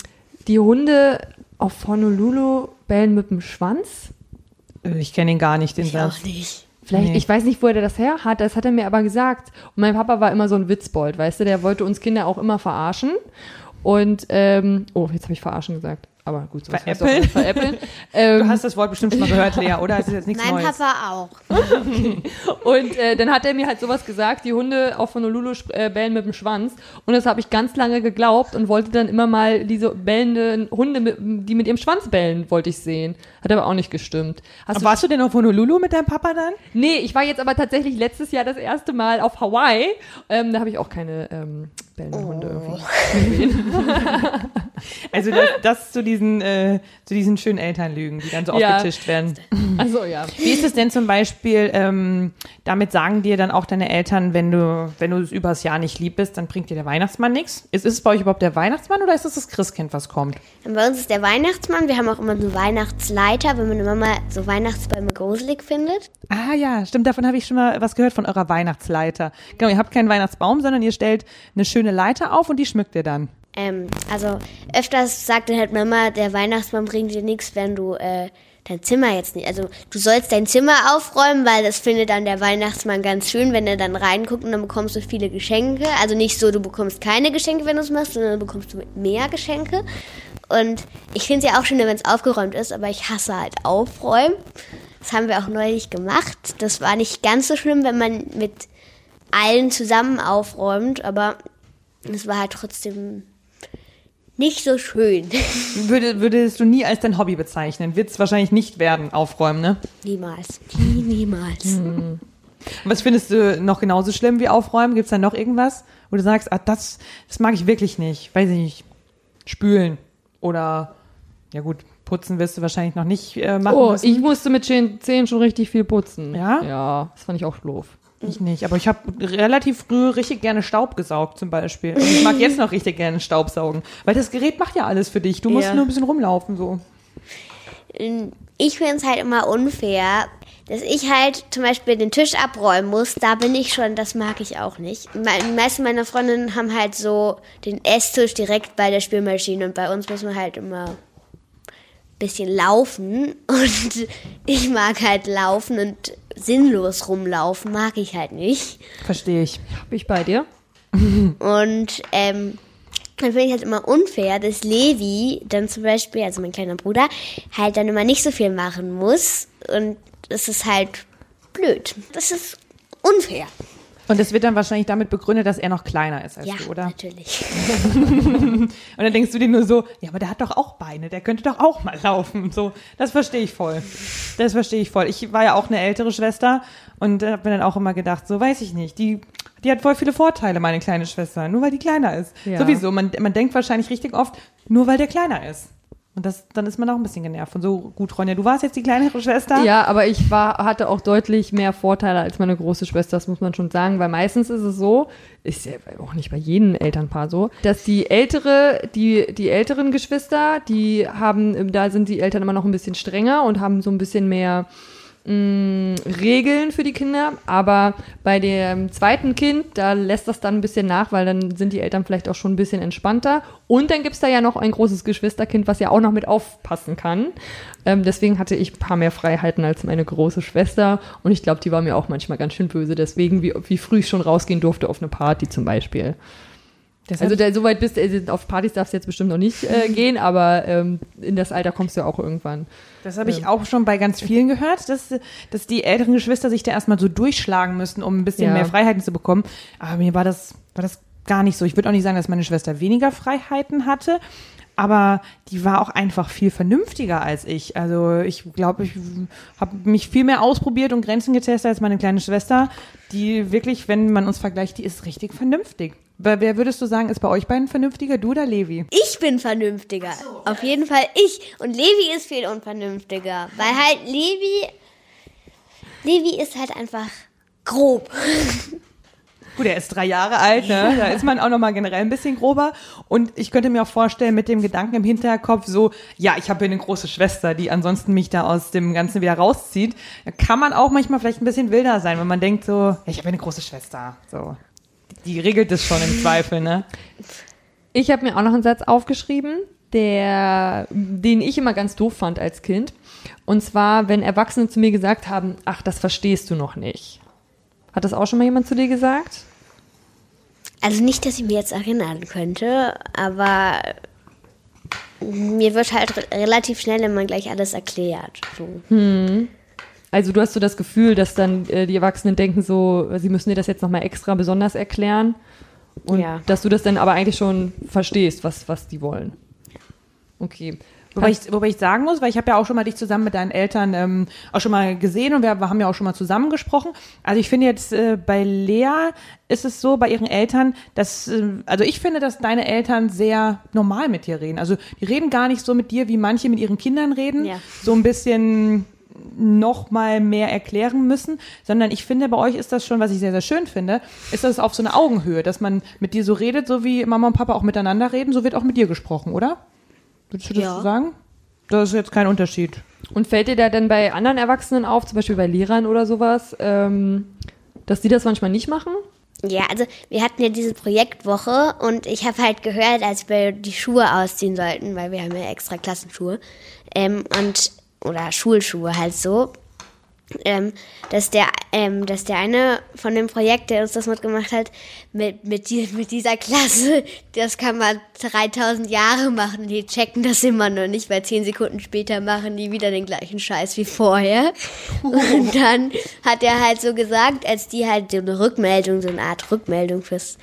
die Hunde auf Honolulu bellen mit dem Schwanz. Äh, Ich kenne ihn gar nicht, den Ich Satz. auch nicht. Vielleicht, Nee. ich weiß nicht, wo er das her hat, das hat er mir aber gesagt. Und mein Papa war immer so ein Witzbold, weißt du, der wollte uns Kinder auch immer verarschen. Und, ähm, oh, jetzt habe ich verarschen gesagt. Aber gut, so Veräppeln? Veräppeln. *laughs* ähm, Du hast das Wort bestimmt schon mal gehört, Lea, oder? Es ist jetzt nichts Mein Neues. Papa auch. *laughs* Und äh, dann hat er mir halt sowas gesagt, die Hunde auf Honolulu äh, bellen mit dem Schwanz. Und das habe ich ganz lange geglaubt und wollte dann immer mal diese bellenden Hunde, mit, die mit ihrem Schwanz bellen, wollte ich sehen. Hat aber auch nicht gestimmt. Hast Aber du warst du denn auf Honolulu mit deinem Papa dann? Nee, ich war jetzt aber tatsächlich letztes Jahr das erste Mal auf Hawaii. Ähm, da habe ich auch keine ähm, bellenden Hunde irgendwie gesehen. *laughs* Also das, das zu diesen äh, zu diesen schönen Elternlügen, die dann so Ja. aufgetischt werden. Also ja. Wie ist es denn zum Beispiel, ähm, damit sagen dir dann auch deine Eltern, wenn du, wenn du es übers Jahr nicht lieb bist, dann bringt dir der Weihnachtsmann nichts? Ist, ist es bei euch überhaupt der Weihnachtsmann oder ist es das Christkind, was kommt? Und bei uns ist der Weihnachtsmann. Wir haben auch immer so Weihnachtsleiter, wenn meine Mama so Weihnachtsbäume gruselig findet. Ah ja, stimmt, davon habe ich schon mal was gehört von eurer Weihnachtsleiter. Genau, ihr habt keinen Weihnachtsbaum, sondern ihr stellt eine schöne Leiter auf und die schmückt ihr dann. Ähm, also öfters sagt dann halt Mama, der Weihnachtsmann bringt dir nichts, wenn du äh, dein Zimmer jetzt nicht. Also du sollst dein Zimmer aufräumen, weil das findet dann der Weihnachtsmann ganz schön, wenn er dann reinguckt und dann bekommst du viele Geschenke. Also nicht so, du bekommst keine Geschenke, wenn du es machst, sondern dann bekommst du mehr Geschenke. Und ich finde es ja auch schön, wenn es aufgeräumt ist, aber ich hasse halt aufräumen. Das haben wir auch neulich gemacht. Das war nicht ganz so schlimm, wenn man mit allen zusammen aufräumt, aber es war halt trotzdem nicht so schön. *laughs* Würde, würdest du nie als dein Hobby bezeichnen? Wird es wahrscheinlich nicht werden, aufräumen, ne? Niemals. Nie, niemals. Und was findest du noch genauso schlimm wie aufräumen? Gibt es da noch irgendwas, wo du sagst, ah, das, das mag ich wirklich nicht? Weiß ich nicht. Spülen oder, ja gut, putzen wirst du wahrscheinlich noch nicht äh, machen Oh, müssen. ich musste mit Zehn schon richtig viel putzen. Ja? Ja, das fand ich auch doof. Ich nicht, aber ich habe relativ früh richtig gerne Staub gesaugt zum Beispiel. Und ich mag jetzt noch richtig gerne Staub saugen, weil das Gerät macht ja alles für dich. Du musst Ja. nur ein bisschen rumlaufen so. Ich finde es halt immer unfair, dass ich halt zum Beispiel den Tisch abräumen muss. Da bin ich schon, das mag ich auch nicht. Die meisten meiner Freundinnen haben halt so den Esstisch direkt bei der Spülmaschine und bei uns muss man halt immer ein bisschen laufen. *laughs* Und ich mag halt laufen und sinnlos rumlaufen, mag ich halt nicht. Verstehe ich. Bin ich bei dir? Und ähm, dann finde ich halt immer unfair, dass Levi dann zum Beispiel, also mein kleiner Bruder, halt dann immer nicht so viel machen muss. Und das ist halt blöd. Das ist unfair. Und das wird dann wahrscheinlich damit begründet, dass er noch kleiner ist als ja, du, oder? natürlich. *laughs* Und dann denkst du dir nur so, ja, aber der hat doch auch Beine, der könnte doch auch mal laufen. So, das verstehe ich voll. Das verstehe ich voll. Ich war ja auch eine ältere Schwester und habe mir dann auch immer gedacht, so weiß ich nicht, die, die hat voll viele Vorteile, meine kleine Schwester, nur weil die kleiner ist. Ja. Sowieso, man, man denkt wahrscheinlich richtig oft, nur weil der kleiner ist. Und das, dann ist man auch ein bisschen genervt. Und so, gut, Ronja, du warst jetzt die kleinere Schwester. Ja, aber ich war, hatte auch deutlich mehr Vorteile als meine große Schwester, das muss man schon sagen, weil meistens ist es so, ist ja auch nicht bei jedem Elternpaar so, dass die ältere, die, die älteren Geschwister, die haben, da sind die Eltern immer noch ein bisschen strenger und haben so ein bisschen mehr mh, Regeln für die Kinder, aber bei dem zweiten Kind, da lässt das dann ein bisschen nach, weil dann sind die Eltern vielleicht auch schon ein bisschen entspannter. Und dann gibt's da ja noch ein großes Geschwisterkind, was ja auch noch mit aufpassen kann. Ähm, deswegen hatte ich ein paar mehr Freiheiten als meine große Schwester und ich glaube, die war mir auch manchmal ganz schön böse, deswegen, wie, wie früh ich schon rausgehen durfte auf eine Party zum Beispiel. Deshalb- Also da, so weit bist du, also auf Partys darfst du jetzt bestimmt noch nicht äh, *laughs* gehen, aber ähm, in das Alter kommst du ja auch irgendwann. Das habe ich auch schon bei ganz vielen gehört, dass, dass die älteren Geschwister sich da erstmal so durchschlagen müssen, um ein bisschen Ja. mehr Freiheiten zu bekommen. Aber mir war das, war das gar nicht so. Ich würde auch nicht sagen, dass meine Schwester weniger Freiheiten hatte, aber die war auch einfach viel vernünftiger als ich. Also ich glaube, ich habe mich viel mehr ausprobiert und Grenzen getestet als meine kleine Schwester, die wirklich, wenn man uns vergleicht, die ist richtig vernünftig. Wer würdest du sagen, ist bei euch beiden vernünftiger, du oder Levi? Ich bin vernünftiger. Auf jeden Fall ich. Und Levi ist viel unvernünftiger. Weil halt Levi. Levi ist halt einfach grob. *laughs* Gut, er ist drei Jahre alt, ne? Da ist man auch nochmal generell ein bisschen grober. Und ich könnte mir auch vorstellen, mit dem Gedanken im Hinterkopf so, ja, ich habe hier eine große Schwester, die ansonsten mich da aus dem Ganzen wieder rauszieht. Da kann man auch manchmal vielleicht ein bisschen wilder sein, wenn man denkt so, ja, ich habe hier eine große Schwester. So. Die regelt es schon im Zweifel, ne? Ich habe mir auch noch einen Satz aufgeschrieben, der, den ich immer ganz doof fand als Kind. Und zwar, wenn Erwachsene zu mir gesagt haben, ach, das verstehst du noch nicht. Hat das auch schon mal jemand zu dir gesagt? Also nicht, dass ich mir jetzt erinnern könnte, aber mir wird halt re relativ schnell immer gleich alles erklärt. So. Also du hast so das Gefühl, dass dann äh, die Erwachsenen denken so, sie müssen dir das jetzt nochmal extra besonders erklären. Und Ja. dass du das dann aber eigentlich schon verstehst, was, was die wollen. Okay. Wobei ich, wobei ich sagen muss, weil ich habe ja auch schon mal dich zusammen mit deinen Eltern ähm, auch schon mal gesehen und wir haben ja auch schon mal zusammen gesprochen. Also ich finde jetzt äh, bei Lea ist es so, bei ihren Eltern, dass, äh, also ich finde, dass deine Eltern sehr normal mit dir reden. Also die reden gar nicht so mit dir, wie manche mit ihren Kindern reden. Ja. So ein bisschen noch mal mehr erklären müssen, sondern ich finde, bei euch ist das schon, was ich sehr, sehr schön finde, ist das auf so eine Augenhöhe, dass man mit dir so redet, so wie Mama und Papa auch miteinander reden, so wird auch mit dir gesprochen, oder? Würdest du das Ja. so sagen? Das ist jetzt kein Unterschied. Und fällt dir da denn bei anderen Erwachsenen auf, zum Beispiel bei Lehrern oder sowas, ähm, dass die das manchmal nicht machen? Ja, also wir hatten ja diese Projektwoche und ich habe halt gehört, als wir die Schuhe ausziehen sollten, weil wir haben ja extra Klassenschuhe ähm, und oder Schulschuhe halt so, ähm, dass der ähm, dass der eine von dem Projekt, der uns das mitgemacht hat, mit mit, die, *laughs* mit dieser Klasse, das kann man 3000 Jahre machen, die checken das immer noch nicht, weil zehn Sekunden später machen die wieder den gleichen Scheiß wie vorher. Und *laughs* dann hat er halt so gesagt, als die halt so eine Rückmeldung, so eine Art Rückmeldung fürs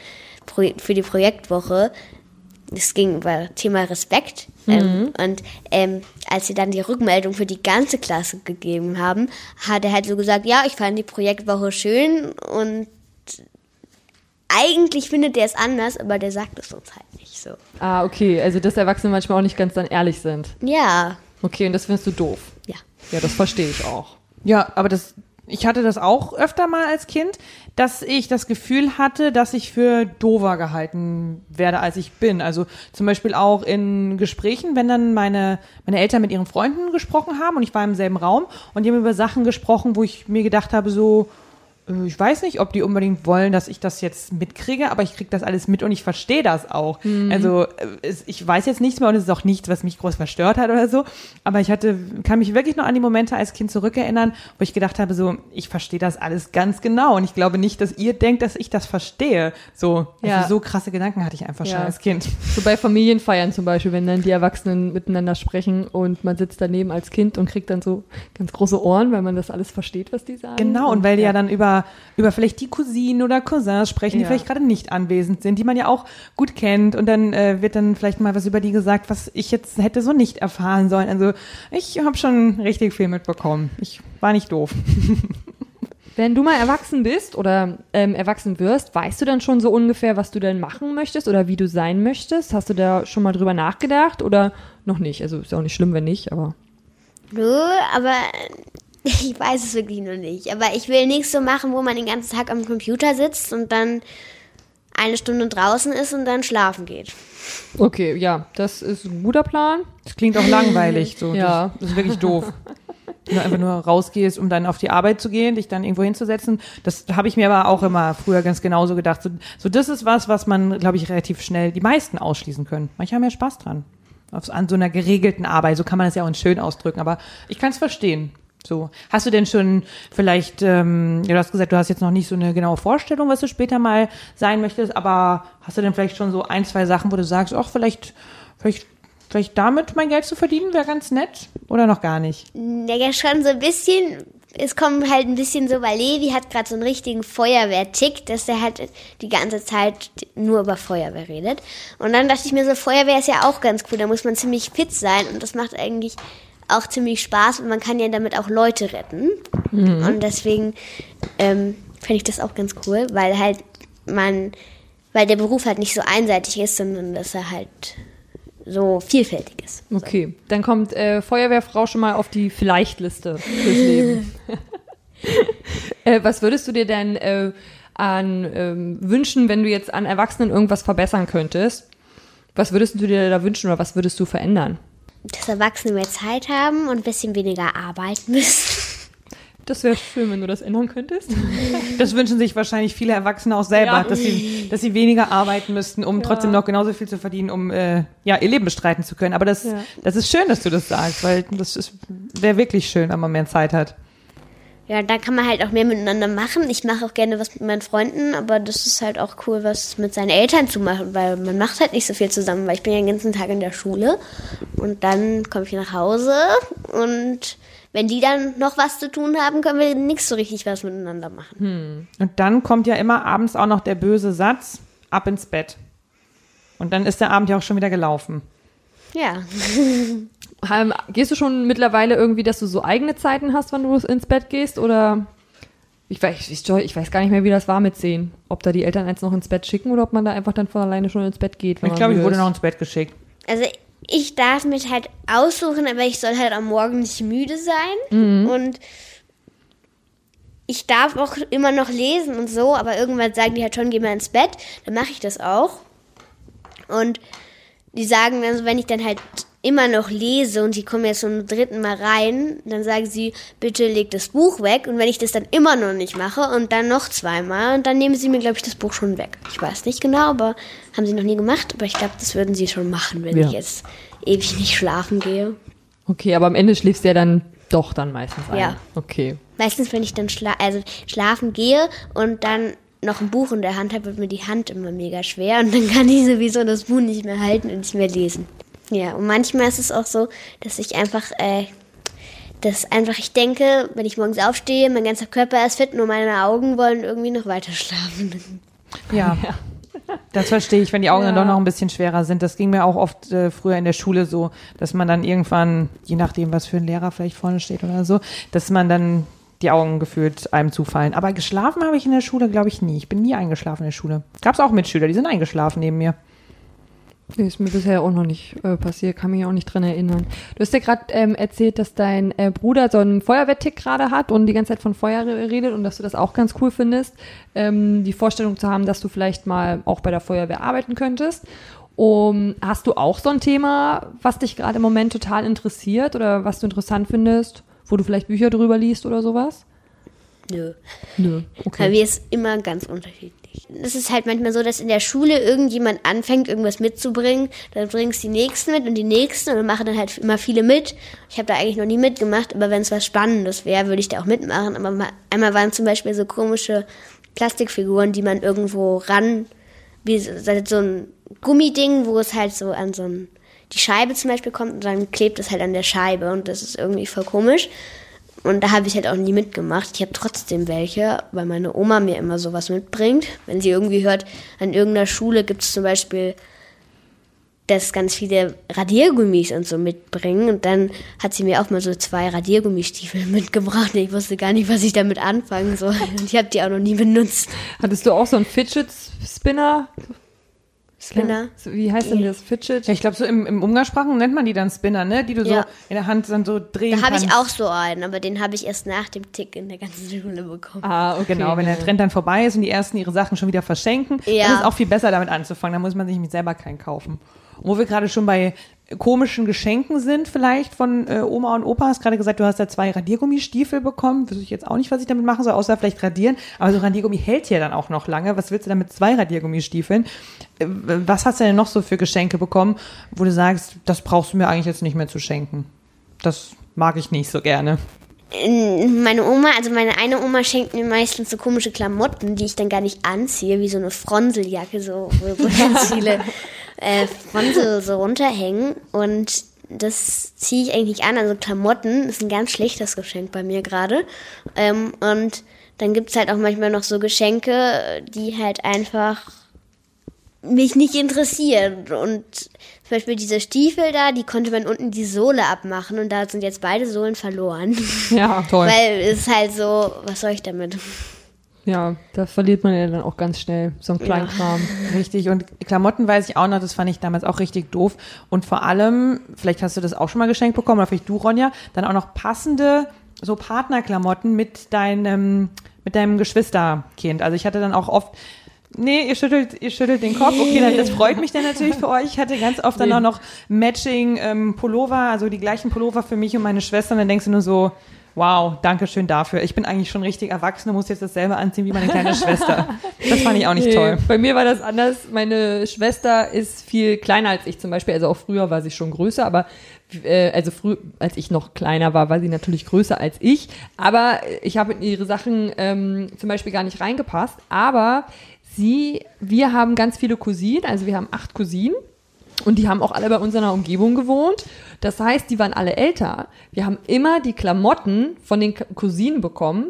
für die Projektwoche, es ging über Thema Respekt. Ähm, und ähm, als sie dann die Rückmeldung für die ganze Klasse gegeben haben, hat er halt so gesagt, ja, ich fand die Projektwoche schön und eigentlich findet er es anders, aber der sagt es uns halt nicht so. Ah, okay. Also, dass Erwachsene manchmal auch nicht ganz dann ehrlich sind. Ja, Okay, und das findest du doof. ja. Ja, das verstehe ich auch. Ja, aber das, ich hatte das auch öfter mal als Kind, dass ich das Gefühl hatte, dass ich für dover gehalten werde, als ich bin. Also zum Beispiel auch in Gesprächen, wenn dann meine, meine Eltern mit ihren Freunden gesprochen haben und ich war im selben Raum und die haben über Sachen gesprochen, wo ich mir gedacht habe, so, ich weiß nicht, ob die unbedingt wollen, dass ich das jetzt mitkriege, aber ich kriege das alles mit und ich verstehe das auch. Also äh, ich weiß jetzt nichts mehr und es ist auch nichts, was mich groß verstört hat oder so. Aber ich hatte, kann mich wirklich noch an die Momente als Kind zurückerinnern, wo ich gedacht habe, so, ich verstehe das alles ganz genau. Und ich glaube nicht, dass ihr denkt, dass ich das verstehe. So, Ja. also so krasse Gedanken hatte ich einfach schon Ja. als Kind. So bei Familienfeiern zum Beispiel, wenn dann die Erwachsenen miteinander sprechen und man sitzt daneben als Kind und kriegt dann so ganz große Ohren, weil man das alles versteht, was die sagen. Genau, und weil die ja dann über, über vielleicht die Cousinen oder Cousins sprechen, die Ja. vielleicht gerade nicht anwesend sind, die man ja auch gut kennt und dann äh, wird dann vielleicht mal was über die gesagt, was ich jetzt hätte so nicht erfahren sollen. Also ich habe schon richtig viel mitbekommen. Ich war nicht doof. *laughs* Wenn du mal erwachsen bist oder ähm, erwachsen wirst, weißt du dann schon so ungefähr, was du denn machen möchtest oder wie du sein möchtest? Hast du da schon mal drüber nachgedacht oder noch nicht? Also ist ja auch nicht schlimm, wenn nicht, aber. Nö, aber *laughs* ich weiß es wirklich noch nicht. Aber ich will nichts so machen, wo man den ganzen Tag am Computer sitzt und dann eine Stunde draußen ist und dann schlafen geht. Okay, ja, das ist ein guter Plan. Das klingt auch langweilig. So. *laughs* Ja. Das, ist wirklich doof. Wenn du einfach nur rausgehst, um dann auf die Arbeit zu gehen, dich dann irgendwo hinzusetzen. Das habe ich mir aber auch immer früher ganz genauso gedacht. So, so das ist was, was man, glaube ich, relativ schnell die meisten ausschließen können. Manche haben ja Spaß dran. Auf, an so einer geregelten Arbeit. So kann man das ja auch schön ausdrücken. Aber ich kann es verstehen. So. Hast du denn schon vielleicht, ähm, du hast gesagt, du hast jetzt noch nicht so eine genaue Vorstellung, was du später mal sein möchtest, aber hast du denn vielleicht schon so ein, zwei Sachen, wo du sagst, ach, vielleicht, vielleicht, vielleicht damit mein Geld zu verdienen, wäre ganz nett? Oder noch gar nicht? Ja, schon so ein bisschen. Es kommt halt ein bisschen so, weil Levi hat gerade so einen richtigen Feuerwehr-Tick, dass er halt die ganze Zeit nur über Feuerwehr redet. Und dann dachte ich mir so, Feuerwehr ist ja auch ganz cool, da muss man ziemlich fit sein und das macht eigentlich auch ziemlich Spaß und man kann ja damit auch Leute retten. Und deswegen ähm, fände ich das auch ganz cool, weil halt man, weil der Beruf halt nicht so einseitig ist, sondern dass er halt so vielfältig ist. Okay, dann kommt äh, Feuerwehrfrau schon mal auf die Vielleicht-Liste fürs Leben. *laughs* *laughs* äh, was würdest du dir denn äh, an ähm, wünschen, wenn du jetzt an Erwachsenen irgendwas verbessern könntest? Was würdest du dir da wünschen oder was würdest du verändern? Dass Erwachsene mehr Zeit haben und ein bisschen weniger arbeiten müssen. Das wäre schön, wenn du das ändern könntest. Das wünschen sich wahrscheinlich viele Erwachsene auch selber, Ja. dass, sie, dass sie weniger arbeiten müssten, um trotzdem noch genauso viel zu verdienen, um äh, ja, ihr Leben bestreiten zu können. Aber das, Ja. das ist schön, dass du das sagst, weil das wäre wirklich schön, wenn man mehr Zeit hat. Ja, da kann man halt auch mehr miteinander machen. Ich mache auch gerne was mit meinen Freunden, aber das ist halt auch cool, was mit seinen Eltern zu machen, weil man macht halt nicht so viel zusammen, weil ich bin ja den ganzen Tag in der Schule und dann komme ich nach Hause und wenn die dann noch was zu tun haben, können wir nichts so richtig was miteinander machen. Und dann kommt ja immer abends auch noch der böse Satz, ab ins Bett. Und dann ist der Abend ja auch schon wieder gelaufen. Ja. *laughs* Gehst du schon mittlerweile irgendwie, dass du so eigene Zeiten hast, wann du ins Bett gehst? Oder ich weiß, ich, weiß gar nicht mehr, wie das war mit zehn. Ob da die Eltern eins noch ins Bett schicken oder ob man da einfach dann von alleine schon ins Bett geht. Ich glaube, ich wurde noch ins Bett geschickt. Also ich darf mich halt aussuchen, aber ich soll halt am Morgen nicht müde sein. Und ich darf auch immer noch lesen und so, aber irgendwann sagen die halt schon, geh mal ins Bett. Dann mache ich das auch. Und die sagen dann, so, wenn ich dann halt immer noch lese und die kommen jetzt zum dritten Mal rein, dann sagen sie, bitte leg das Buch weg. Und wenn ich das dann immer noch nicht mache und dann noch zweimal, und dann nehmen sie mir, glaube ich, das Buch schon weg. Ich weiß nicht genau, aber haben sie noch nie gemacht. Aber ich glaube, das würden sie schon machen, wenn Ja. ich jetzt ewig nicht schlafen gehe. Okay, aber am Ende schläfst du ja dann doch dann meistens ein. Ja. Okay. Meistens, wenn ich dann schla also schlafen gehe und dann noch ein Buch in der Hand habe, wird mir die Hand immer mega schwer und dann kann ich sowieso das Buch nicht mehr halten und nicht mehr lesen. Ja, und manchmal ist es auch so, dass ich einfach, äh, dass einfach ich denke, wenn ich morgens aufstehe, mein ganzer Körper ist fit, nur meine Augen wollen irgendwie noch weiter schlafen. Ja. *laughs* Das verstehe ich, wenn die Augen dann doch noch ein bisschen schwerer sind. Das ging mir auch oft äh, früher in der Schule so, dass man dann irgendwann, je nachdem, was für ein Lehrer vielleicht vorne steht oder so, dass man dann die Augen gefühlt einem zufallen. Aber geschlafen habe ich in der Schule, glaube ich, nie. Ich bin nie eingeschlafen in der Schule. Gab es auch Mitschüler, die sind eingeschlafen neben mir. Nee, ist mir bisher auch noch nicht äh, passiert, kann mich auch nicht dran erinnern. Du hast ja gerade ähm, erzählt, dass dein äh, Bruder so einen Feuerwehrtick gerade hat und die ganze Zeit von Feuer re- redet und dass du das auch ganz cool findest, ähm, die Vorstellung zu haben, dass du vielleicht mal auch bei der Feuerwehr arbeiten könntest. Um, hast du auch so ein Thema, was dich gerade im Moment total interessiert oder was du interessant findest, wo du vielleicht Bücher drüber liest oder sowas? Nö. Nö, Bei mir ist immer ganz unterschiedlich. Es ist halt manchmal so, dass in der Schule irgendjemand anfängt, irgendwas mitzubringen. Dann bringst die Nächsten mit und die Nächsten und machen dann halt immer viele mit. Ich habe da eigentlich noch nie mitgemacht, aber wenn es was Spannendes wäre, würde ich da auch mitmachen. Aber mal, einmal waren zum Beispiel so komische Plastikfiguren, die man irgendwo ran, wie so, so ein Gummiding, wo es halt so an so ein, die Scheibe zum Beispiel kommt und dann klebt es halt an der Scheibe und das ist irgendwie voll komisch. Und da habe ich halt auch nie mitgemacht. Ich habe trotzdem welche, weil meine Oma mir immer sowas mitbringt. Wenn sie irgendwie hört, an irgendeiner Schule gibt es zum Beispiel dass ganz viele Radiergummis und so mitbringen. Und dann hat sie mir auch mal so zwei Radiergummistiefel *laughs* mitgebracht. Ich wusste gar nicht, was ich damit anfangen soll. Und ich habe die auch noch nie benutzt. Hattest du auch so einen Fidget Spinner? Spinner. So, Wie heißt denn das Fidget? Ja, ich glaube, so im, im Umgangssprachen nennt man die dann Spinner, ne? Die du Ja. so in der Hand dann so drehen Da habe ich auch so einen, aber den habe ich erst nach dem Tick in der ganzen Schule bekommen. Ah, okay. Genau, wenn der Trend dann vorbei ist und die ersten ihre Sachen schon wieder verschenken, Ja. dann ist es auch viel besser damit anzufangen. Da muss man sich nämlich selber keinen kaufen. Und wo wir gerade schon bei komischen Geschenken sind, vielleicht von äh, Oma und Opa, hast gerade gesagt, du hast da zwei Radiergummistiefel bekommen. Wüsste ich jetzt auch nicht, was ich damit machen soll, außer vielleicht radieren. Aber so ein Radiergummi hält ja dann auch noch lange. Was willst du dann mit zwei Radiergummistiefeln? Äh, was hast du denn noch so für Geschenke bekommen, wo du sagst, das brauchst du mir eigentlich jetzt nicht mehr zu schenken? Das mag ich nicht so gerne. Meine Oma, also meine eine Oma schenkt mir meistens so komische Klamotten, die ich dann gar nicht anziehe, wie so eine Fronseljacke, so, wo, wo ganz viele *laughs* äh, Fronsel so runterhängen. Und das ziehe ich eigentlich an. Also Klamotten ist ein ganz schlechtes Geschenk bei mir gerade. Ähm, und dann gibt's halt auch manchmal noch so Geschenke, die halt einfach mich nicht interessieren. Und zum Beispiel diese Stiefel da, die konnte man unten die Sohle abmachen und da sind jetzt beide Sohlen verloren. Ja, Toll. *laughs* Weil es ist halt so, was soll ich damit? Ja, da verliert man ja dann auch ganz schnell so einen kleinen Kram. Richtig, und Klamotten weiß ich auch noch, das fand ich damals auch richtig doof. Und vor allem, vielleicht hast du das auch schon mal geschenkt bekommen, oder vielleicht du, Ronja, dann auch noch passende so Partnerklamotten mit deinem, mit deinem Geschwisterkind. Also ich hatte dann auch oft, nee, ihr schüttelt, ihr schüttelt den Kopf. Okay, dann, das freut mich dann natürlich für euch. Ich hatte ganz oft dann auch noch Matching ähm, Pullover, also die gleichen Pullover für mich und meine Schwester. Und dann denkst du nur so, wow, danke schön dafür. Ich bin eigentlich schon richtig erwachsen und muss jetzt dasselbe anziehen wie meine kleine Schwester. Das fand ich auch nicht Nee, toll. Bei mir war das anders. Meine Schwester ist viel kleiner als ich zum Beispiel. Also auch früher war sie schon größer, aber äh, also früh, als ich noch kleiner war, war sie natürlich größer als ich. Aber ich habe in ihre Sachen ähm, zum Beispiel gar nicht reingepasst. Aber sie, wir haben ganz viele Cousinen, also wir haben acht Cousinen. Und die haben auch alle bei uns in der Umgebung gewohnt. Das heißt, die waren alle älter. Wir haben immer die Klamotten von den Cousinen bekommen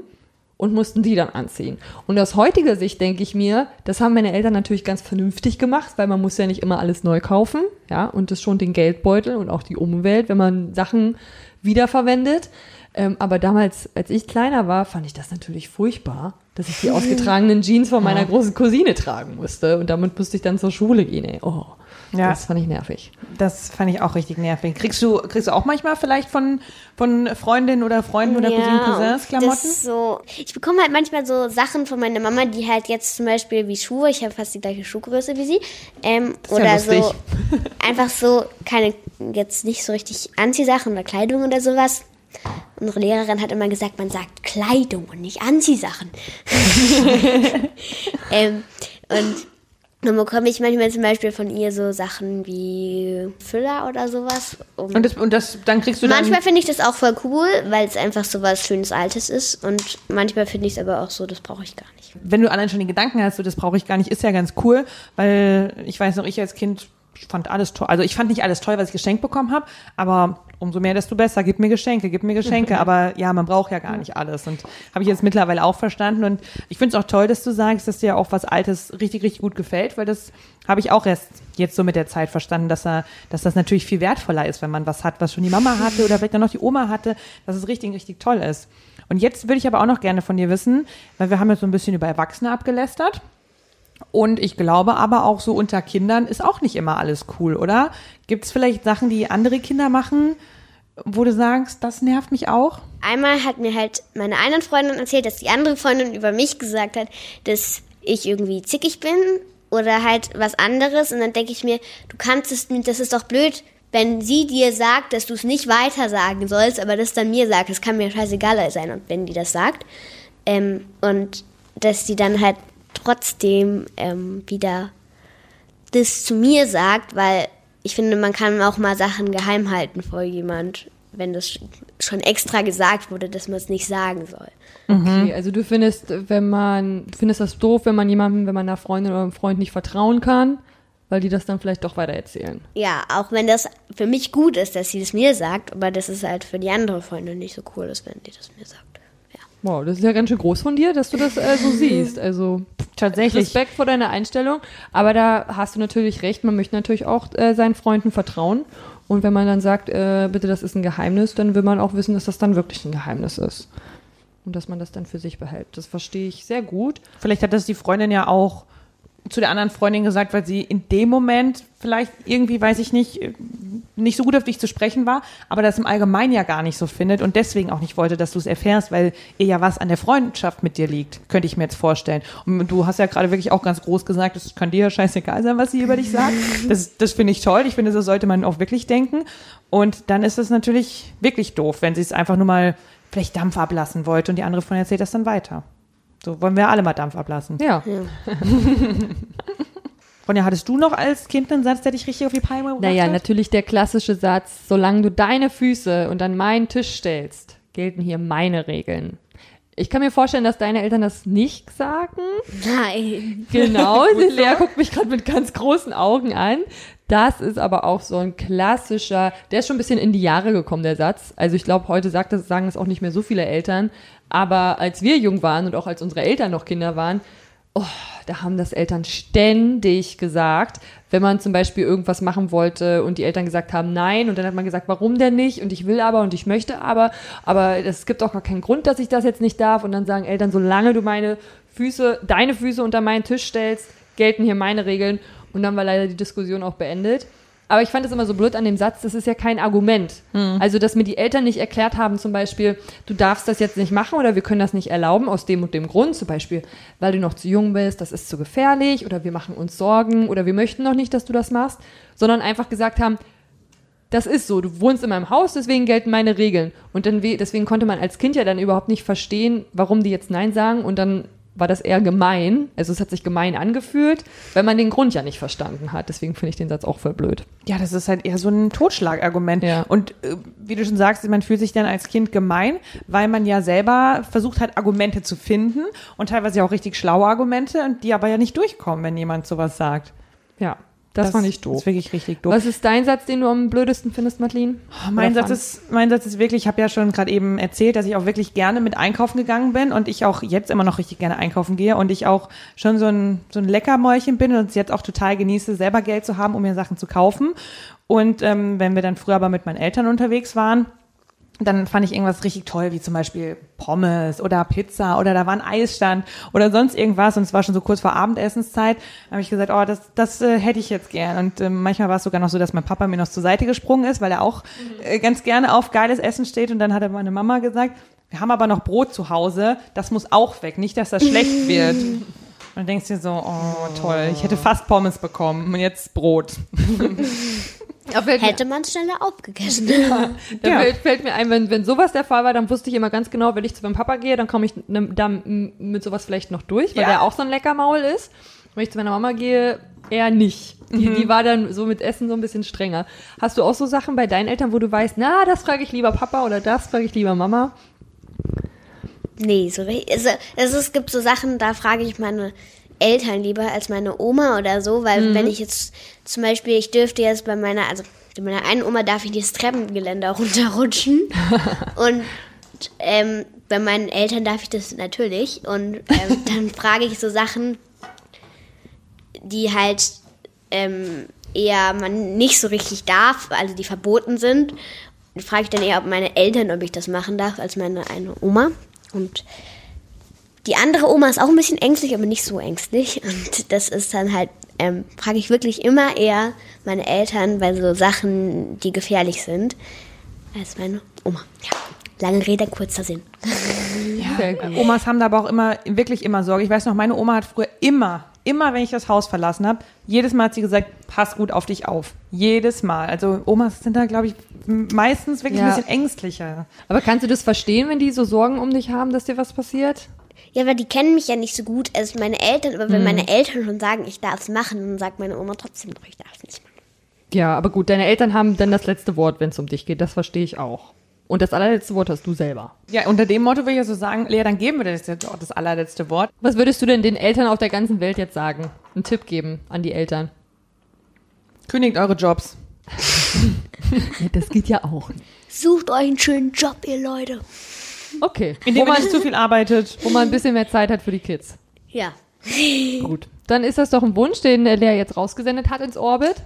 und mussten die dann anziehen. Und aus heutiger Sicht denke ich mir, das haben meine Eltern natürlich ganz vernünftig gemacht, weil man muss ja nicht immer alles neu kaufen, ja, und das schont den Geldbeutel und auch die Umwelt, wenn man Sachen wiederverwendet. Ähm, aber damals, als ich kleiner war, fand ich das natürlich furchtbar, dass ich die *laughs* ausgetragenen Jeans von meiner großen Cousine tragen musste und damit musste ich dann zur Schule gehen. Ey. Oh, Ja. das fand ich nervig. Das fand ich auch richtig nervig. Kriegst du, kriegst du auch manchmal vielleicht von, von Freundinnen oder Freunden oder Cousinen, Cousins Klamotten? Das ist so, ich bekomme halt manchmal so Sachen von meiner Mama, die halt jetzt zum Beispiel wie Schuhe, ich habe fast die gleiche Schuhgröße wie sie, ähm, ist ja oder so lustig. *laughs* einfach so keine, jetzt nicht so richtig Anziehsachen oder Kleidung oder sowas. Unsere Lehrerin hat immer gesagt, man sagt Kleidung und nicht Anziehsachen. *laughs* *laughs* ähm, und dann bekomme ich manchmal zum Beispiel von ihr so Sachen wie Füller oder sowas. Um Und, das, und das, dann kriegst du. Manchmal finde ich das auch voll cool, weil es einfach so was schönes Altes ist. Und manchmal finde ich es aber auch so, das brauche ich gar nicht. wenn du allein schon den Gedanken hast, so das brauche ich gar nicht, ist ja ganz cool, weil ich weiß noch, ich als Kind fand alles toll. Also ich fand nicht alles toll, was ich geschenkt bekommen habe, aber umso mehr, desto besser. Gib mir Geschenke, gib mir Geschenke. *laughs* Aber ja, man braucht ja gar nicht alles. Und habe ich jetzt mittlerweile auch verstanden. Und ich finde es auch toll, dass du sagst, dass dir auch was Altes richtig, richtig gut gefällt, weil das habe ich auch erst jetzt so mit der Zeit verstanden, dass, er, dass das natürlich viel wertvoller ist, wenn man was hat, was schon die Mama hatte oder vielleicht noch die Oma hatte, dass es richtig, richtig toll ist. Und jetzt würde ich aber auch noch gerne von dir wissen, weil wir haben jetzt so ein bisschen über Erwachsene abgelästert. Und ich glaube aber auch so unter Kindern ist auch nicht immer alles cool, oder? Gibt es vielleicht Sachen, die andere Kinder machen, wo du sagst, das nervt mich auch? Einmal hat mir halt meine eine Freundin erzählt, dass die andere Freundin über mich gesagt hat, dass ich irgendwie zickig bin oder halt was anderes. Und dann denke ich mir, du kannst es, das ist doch blöd, wenn sie dir sagt, dass du es nicht weiter sagen sollst, aber das dann mir sagt. Das kann mir scheißegal sein, und wenn die das sagt. Ähm, und dass die dann halt trotzdem ähm, wieder das zu mir sagt, weil ich finde, man kann auch mal Sachen geheim halten vor jemand, wenn das schon extra gesagt wurde, dass man es nicht sagen soll. Okay, also du findest, wenn man, findest das doof, wenn man jemandem, wenn man einer Freundin oder einem Freund nicht vertrauen kann, weil die das dann vielleicht doch weiter erzählen. Ja, auch wenn das für mich gut ist, dass sie das mir sagt, aber das ist halt für die andere Freundin nicht so cool ist, wenn die das mir sagt. Wow, das ist ja ganz schön groß von dir, dass du das äh, so siehst. Also Tatsächlich. Respekt vor deiner Einstellung. Aber da hast du natürlich recht, man möchte natürlich auch äh, seinen Freunden vertrauen. Und wenn man dann sagt, äh, bitte, das ist ein Geheimnis, dann will man auch wissen, dass das dann wirklich ein Geheimnis ist. Und dass man das dann für sich behält. Das verstehe ich sehr gut. Vielleicht hat das die Freundin ja auch zu der anderen Freundin gesagt, weil sie in dem Moment vielleicht irgendwie, weiß ich nicht, nicht so gut auf dich zu sprechen war, aber das im Allgemeinen ja gar nicht so findet und deswegen auch nicht wollte, dass du es erfährst, weil ihr ja was an der Freundschaft mit dir liegt, könnte ich mir jetzt vorstellen. Und du hast ja gerade wirklich auch ganz groß gesagt, es kann dir ja scheißegal sein, was sie über dich sagt. *laughs* Das, das finde ich toll. Ich finde, so sollte man auch wirklich denken. Und dann ist es natürlich wirklich doof, wenn sie es einfach nur mal vielleicht Dampf ablassen wollte und die andere Freundin erzählt das dann weiter. So wollen wir alle mal Dampf ablassen. Ja. *laughs* Ronja, hattest du noch als Kind einen Satz, der dich richtig auf die Palme gebracht Naja, hat? natürlich der klassische Satz, solange du deine Füße unter meinen Tisch stellst, gelten hier meine Regeln. Ich kann mir vorstellen, dass deine Eltern das nicht sagen. Nein. *laughs* Genau, die *laughs* Lea guckt mich gerade mit ganz großen Augen an. Das ist aber auch so ein klassischer, der ist schon ein bisschen in die Jahre gekommen, der Satz. Also ich glaube, heute sagt das, sagen es auch nicht mehr so viele Eltern. Aber als wir jung waren und auch als unsere Eltern noch Kinder waren, oh, da haben das Eltern ständig gesagt, wenn man zum Beispiel irgendwas machen wollte und die Eltern gesagt haben nein und dann hat man gesagt, warum denn nicht? Und ich will aber und ich möchte aber, aber es gibt auch gar keinen Grund, dass ich das jetzt nicht darf. Und dann sagen Eltern, solange du meine Füße, deine Füße unter meinen Tisch stellst, gelten hier meine Regeln. Und dann war leider die Diskussion auch beendet. Aber ich fand es immer so blöd an dem Satz, das ist ja kein Argument. Also, dass mir die Eltern nicht erklärt haben, zum Beispiel, du darfst das jetzt nicht machen oder wir können das nicht erlauben aus dem und dem Grund, zum Beispiel, weil du noch zu jung bist, das ist zu gefährlich oder wir machen uns Sorgen oder wir möchten noch nicht, dass du das machst, sondern einfach gesagt haben, das ist so, du wohnst in meinem Haus, deswegen gelten meine Regeln. Und dann, we- deswegen konnte man als Kind ja dann überhaupt nicht verstehen, warum die jetzt Nein sagen und dann war das eher gemein. Also es hat sich gemein angefühlt, weil man den Grund ja nicht verstanden hat. Deswegen finde ich den Satz auch voll blöd. Ja, das ist halt eher so ein Totschlagargument. Ja. Und äh, wie du schon sagst, man fühlt sich dann als Kind gemein, weil man ja selber versucht hat, Argumente zu finden und teilweise auch richtig schlaue Argumente, und die aber ja nicht durchkommen, wenn jemand sowas sagt. Ja, das, fand ich Das doof. ist wirklich richtig doof. Was ist dein Satz, den du am blödesten findest, Madeline? Mein Oder Satz, ist, mein Satz ist wirklich, ich habe ja schon gerade eben erzählt, dass ich auch wirklich gerne mit einkaufen gegangen bin und ich auch jetzt immer noch richtig gerne einkaufen gehe und ich auch schon so ein, so ein Leckermäulchen bin und es jetzt auch total genieße, selber Geld zu haben, um mir Sachen zu kaufen. Und ähm, wenn wir dann früher aber mit meinen Eltern unterwegs waren, dann fand ich irgendwas richtig toll, wie zum Beispiel Pommes oder Pizza oder da war ein Eisstand oder sonst irgendwas und es war schon so kurz vor Abendessenszeit, habe ich gesagt, oh, das, das äh, hätte ich jetzt gern. Und ähm, manchmal war es sogar noch so, dass mein Papa mir noch zur Seite gesprungen ist, weil er auch äh, ganz gerne auf geiles Essen steht und dann hat er meine Mama gesagt, wir haben aber noch Brot zu Hause, das muss auch weg, nicht, dass das schlecht *laughs* wird. Und dann denkst du dir so, oh toll, ich hätte fast Pommes bekommen und jetzt Brot. *laughs* Hätte man schneller aufgegessen. *laughs* Da Ja. fällt, fällt mir ein, wenn, wenn sowas der Fall war, dann wusste ich immer ganz genau, wenn ich zu meinem Papa gehe, dann komme ich ne, da mit sowas vielleicht noch durch, weil Ja. der auch so ein Leckermaul ist. Wenn ich zu meiner Mama gehe, eher nicht. Die, die war dann so mit Essen so ein bisschen strenger. Hast du auch so Sachen bei deinen Eltern, wo du weißt, na, das frage ich lieber Papa oder das frage ich lieber Mama? Nee, so. Also, es, es gibt so Sachen, da frage ich meine Eltern lieber als meine Oma oder so, weil wenn ich jetzt zum Beispiel, ich dürfte jetzt bei meiner, also bei meiner einen Oma darf ich dieses Treppengeländer *laughs* runterrutschen *laughs* und ähm, bei meinen Eltern darf ich das natürlich und ähm, *laughs* dann frage ich so Sachen, die halt ähm, eher man nicht so richtig darf, also die verboten sind. Frage ich dann eher ob meine Eltern, ob ich das machen darf, als meine eine Oma. Und die andere Oma ist auch ein bisschen ängstlich, aber nicht so ängstlich. Und das ist dann halt, ähm, frage ich wirklich immer eher meine Eltern bei so Sachen, die gefährlich sind, als meine Oma. Ja. Lange Rede, kurzer Sinn. Sehr gut. Omas haben da aber auch immer, wirklich immer Sorge. Ich weiß noch, meine Oma hat früher immer, immer, wenn ich das Haus verlassen habe, jedes Mal hat sie gesagt, pass gut auf dich auf. Jedes Mal. Also Omas sind da, glaube ich, meistens wirklich Ja. ein bisschen ängstlicher. Aber kannst du das verstehen, wenn die so Sorgen um dich haben, dass dir was passiert? Ja, aber die kennen mich ja nicht so gut als meine Eltern. Aber wenn meine Eltern schon sagen, ich darf es machen, dann sagt meine Oma trotzdem, doch, ich darf es nicht machen. Ja, aber gut, deine Eltern haben dann das letzte Wort, wenn es um dich geht. Das verstehe ich auch. Und das allerletzte Wort hast du selber. Ja, unter dem Motto würde ich ja so sagen, Lea, dann geben wir das jetzt auch das allerletzte Wort. Was würdest du denn den Eltern auf der ganzen Welt jetzt sagen? Einen Tipp geben an die Eltern? Kündigt eure Jobs. *laughs* Ja, das geht ja auch. Sucht euch einen schönen Job, ihr Leute. Okay. Indem wo man nicht zu viel arbeitet. wo man ein bisschen mehr Zeit hat für die Kids. Ja. Gut. Dann ist das doch ein Wunsch, den äh, Lea jetzt rausgesendet hat ins Orbit.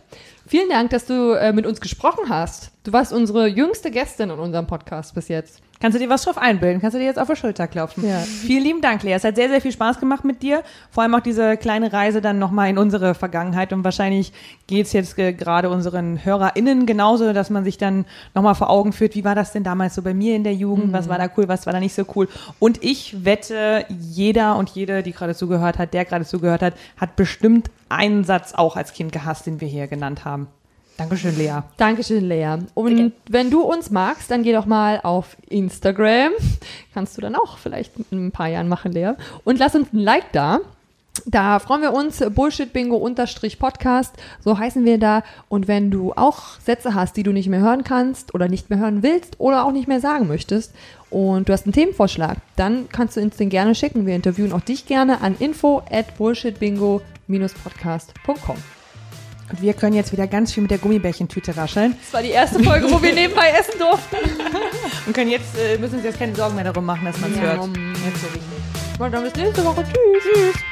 Vielen Dank, dass du äh, mit uns gesprochen hast. Du warst unsere jüngste Gästin in unserem Podcast bis jetzt. Kannst du dir was drauf einbilden? Kannst du dir jetzt auf die Schulter klopfen? Ja. Vielen lieben Dank, Lea. Es hat sehr, sehr viel Spaß gemacht mit dir. Vor allem auch diese kleine Reise dann nochmal in unsere Vergangenheit. Und wahrscheinlich geht's jetzt gerade unseren HörerInnen genauso, dass man sich dann nochmal vor Augen führt, wie war das denn damals so bei mir in der Jugend? Was war da cool, was war da nicht so cool? Und ich wette, jeder und jede, die gerade zugehört hat, der gerade zugehört hat, hat bestimmt einen Satz auch als Kind gehasst, den wir hier genannt haben. Dankeschön, Lea. Dankeschön, Lea. Und wenn du uns magst, dann geh doch mal auf Instagram. Kannst du dann auch vielleicht in ein paar Jahren machen, Lea. Und lass uns ein Like da. Da freuen wir uns, Bullshit Bingo unterstrich Podcast, so heißen wir da. Und wenn du auch Sätze hast, die du nicht mehr hören kannst oder nicht mehr hören willst oder auch nicht mehr sagen möchtest und du hast einen Themenvorschlag, dann kannst du uns den gerne schicken. Wir interviewen auch dich gerne an info at bullshitbingo-podcast.com. Und wir können jetzt wieder ganz viel mit der Gummibärchentüte rascheln Das war die erste Folge, wo wir nebenbei *laughs* essen durften. und können jetzt, äh, müssen uns jetzt keine Sorgen mehr darum machen, dass man es Ja, hört. um- Jetzt so wichtig. Mal dann bis nächste Woche. Tschüss. Tschüss.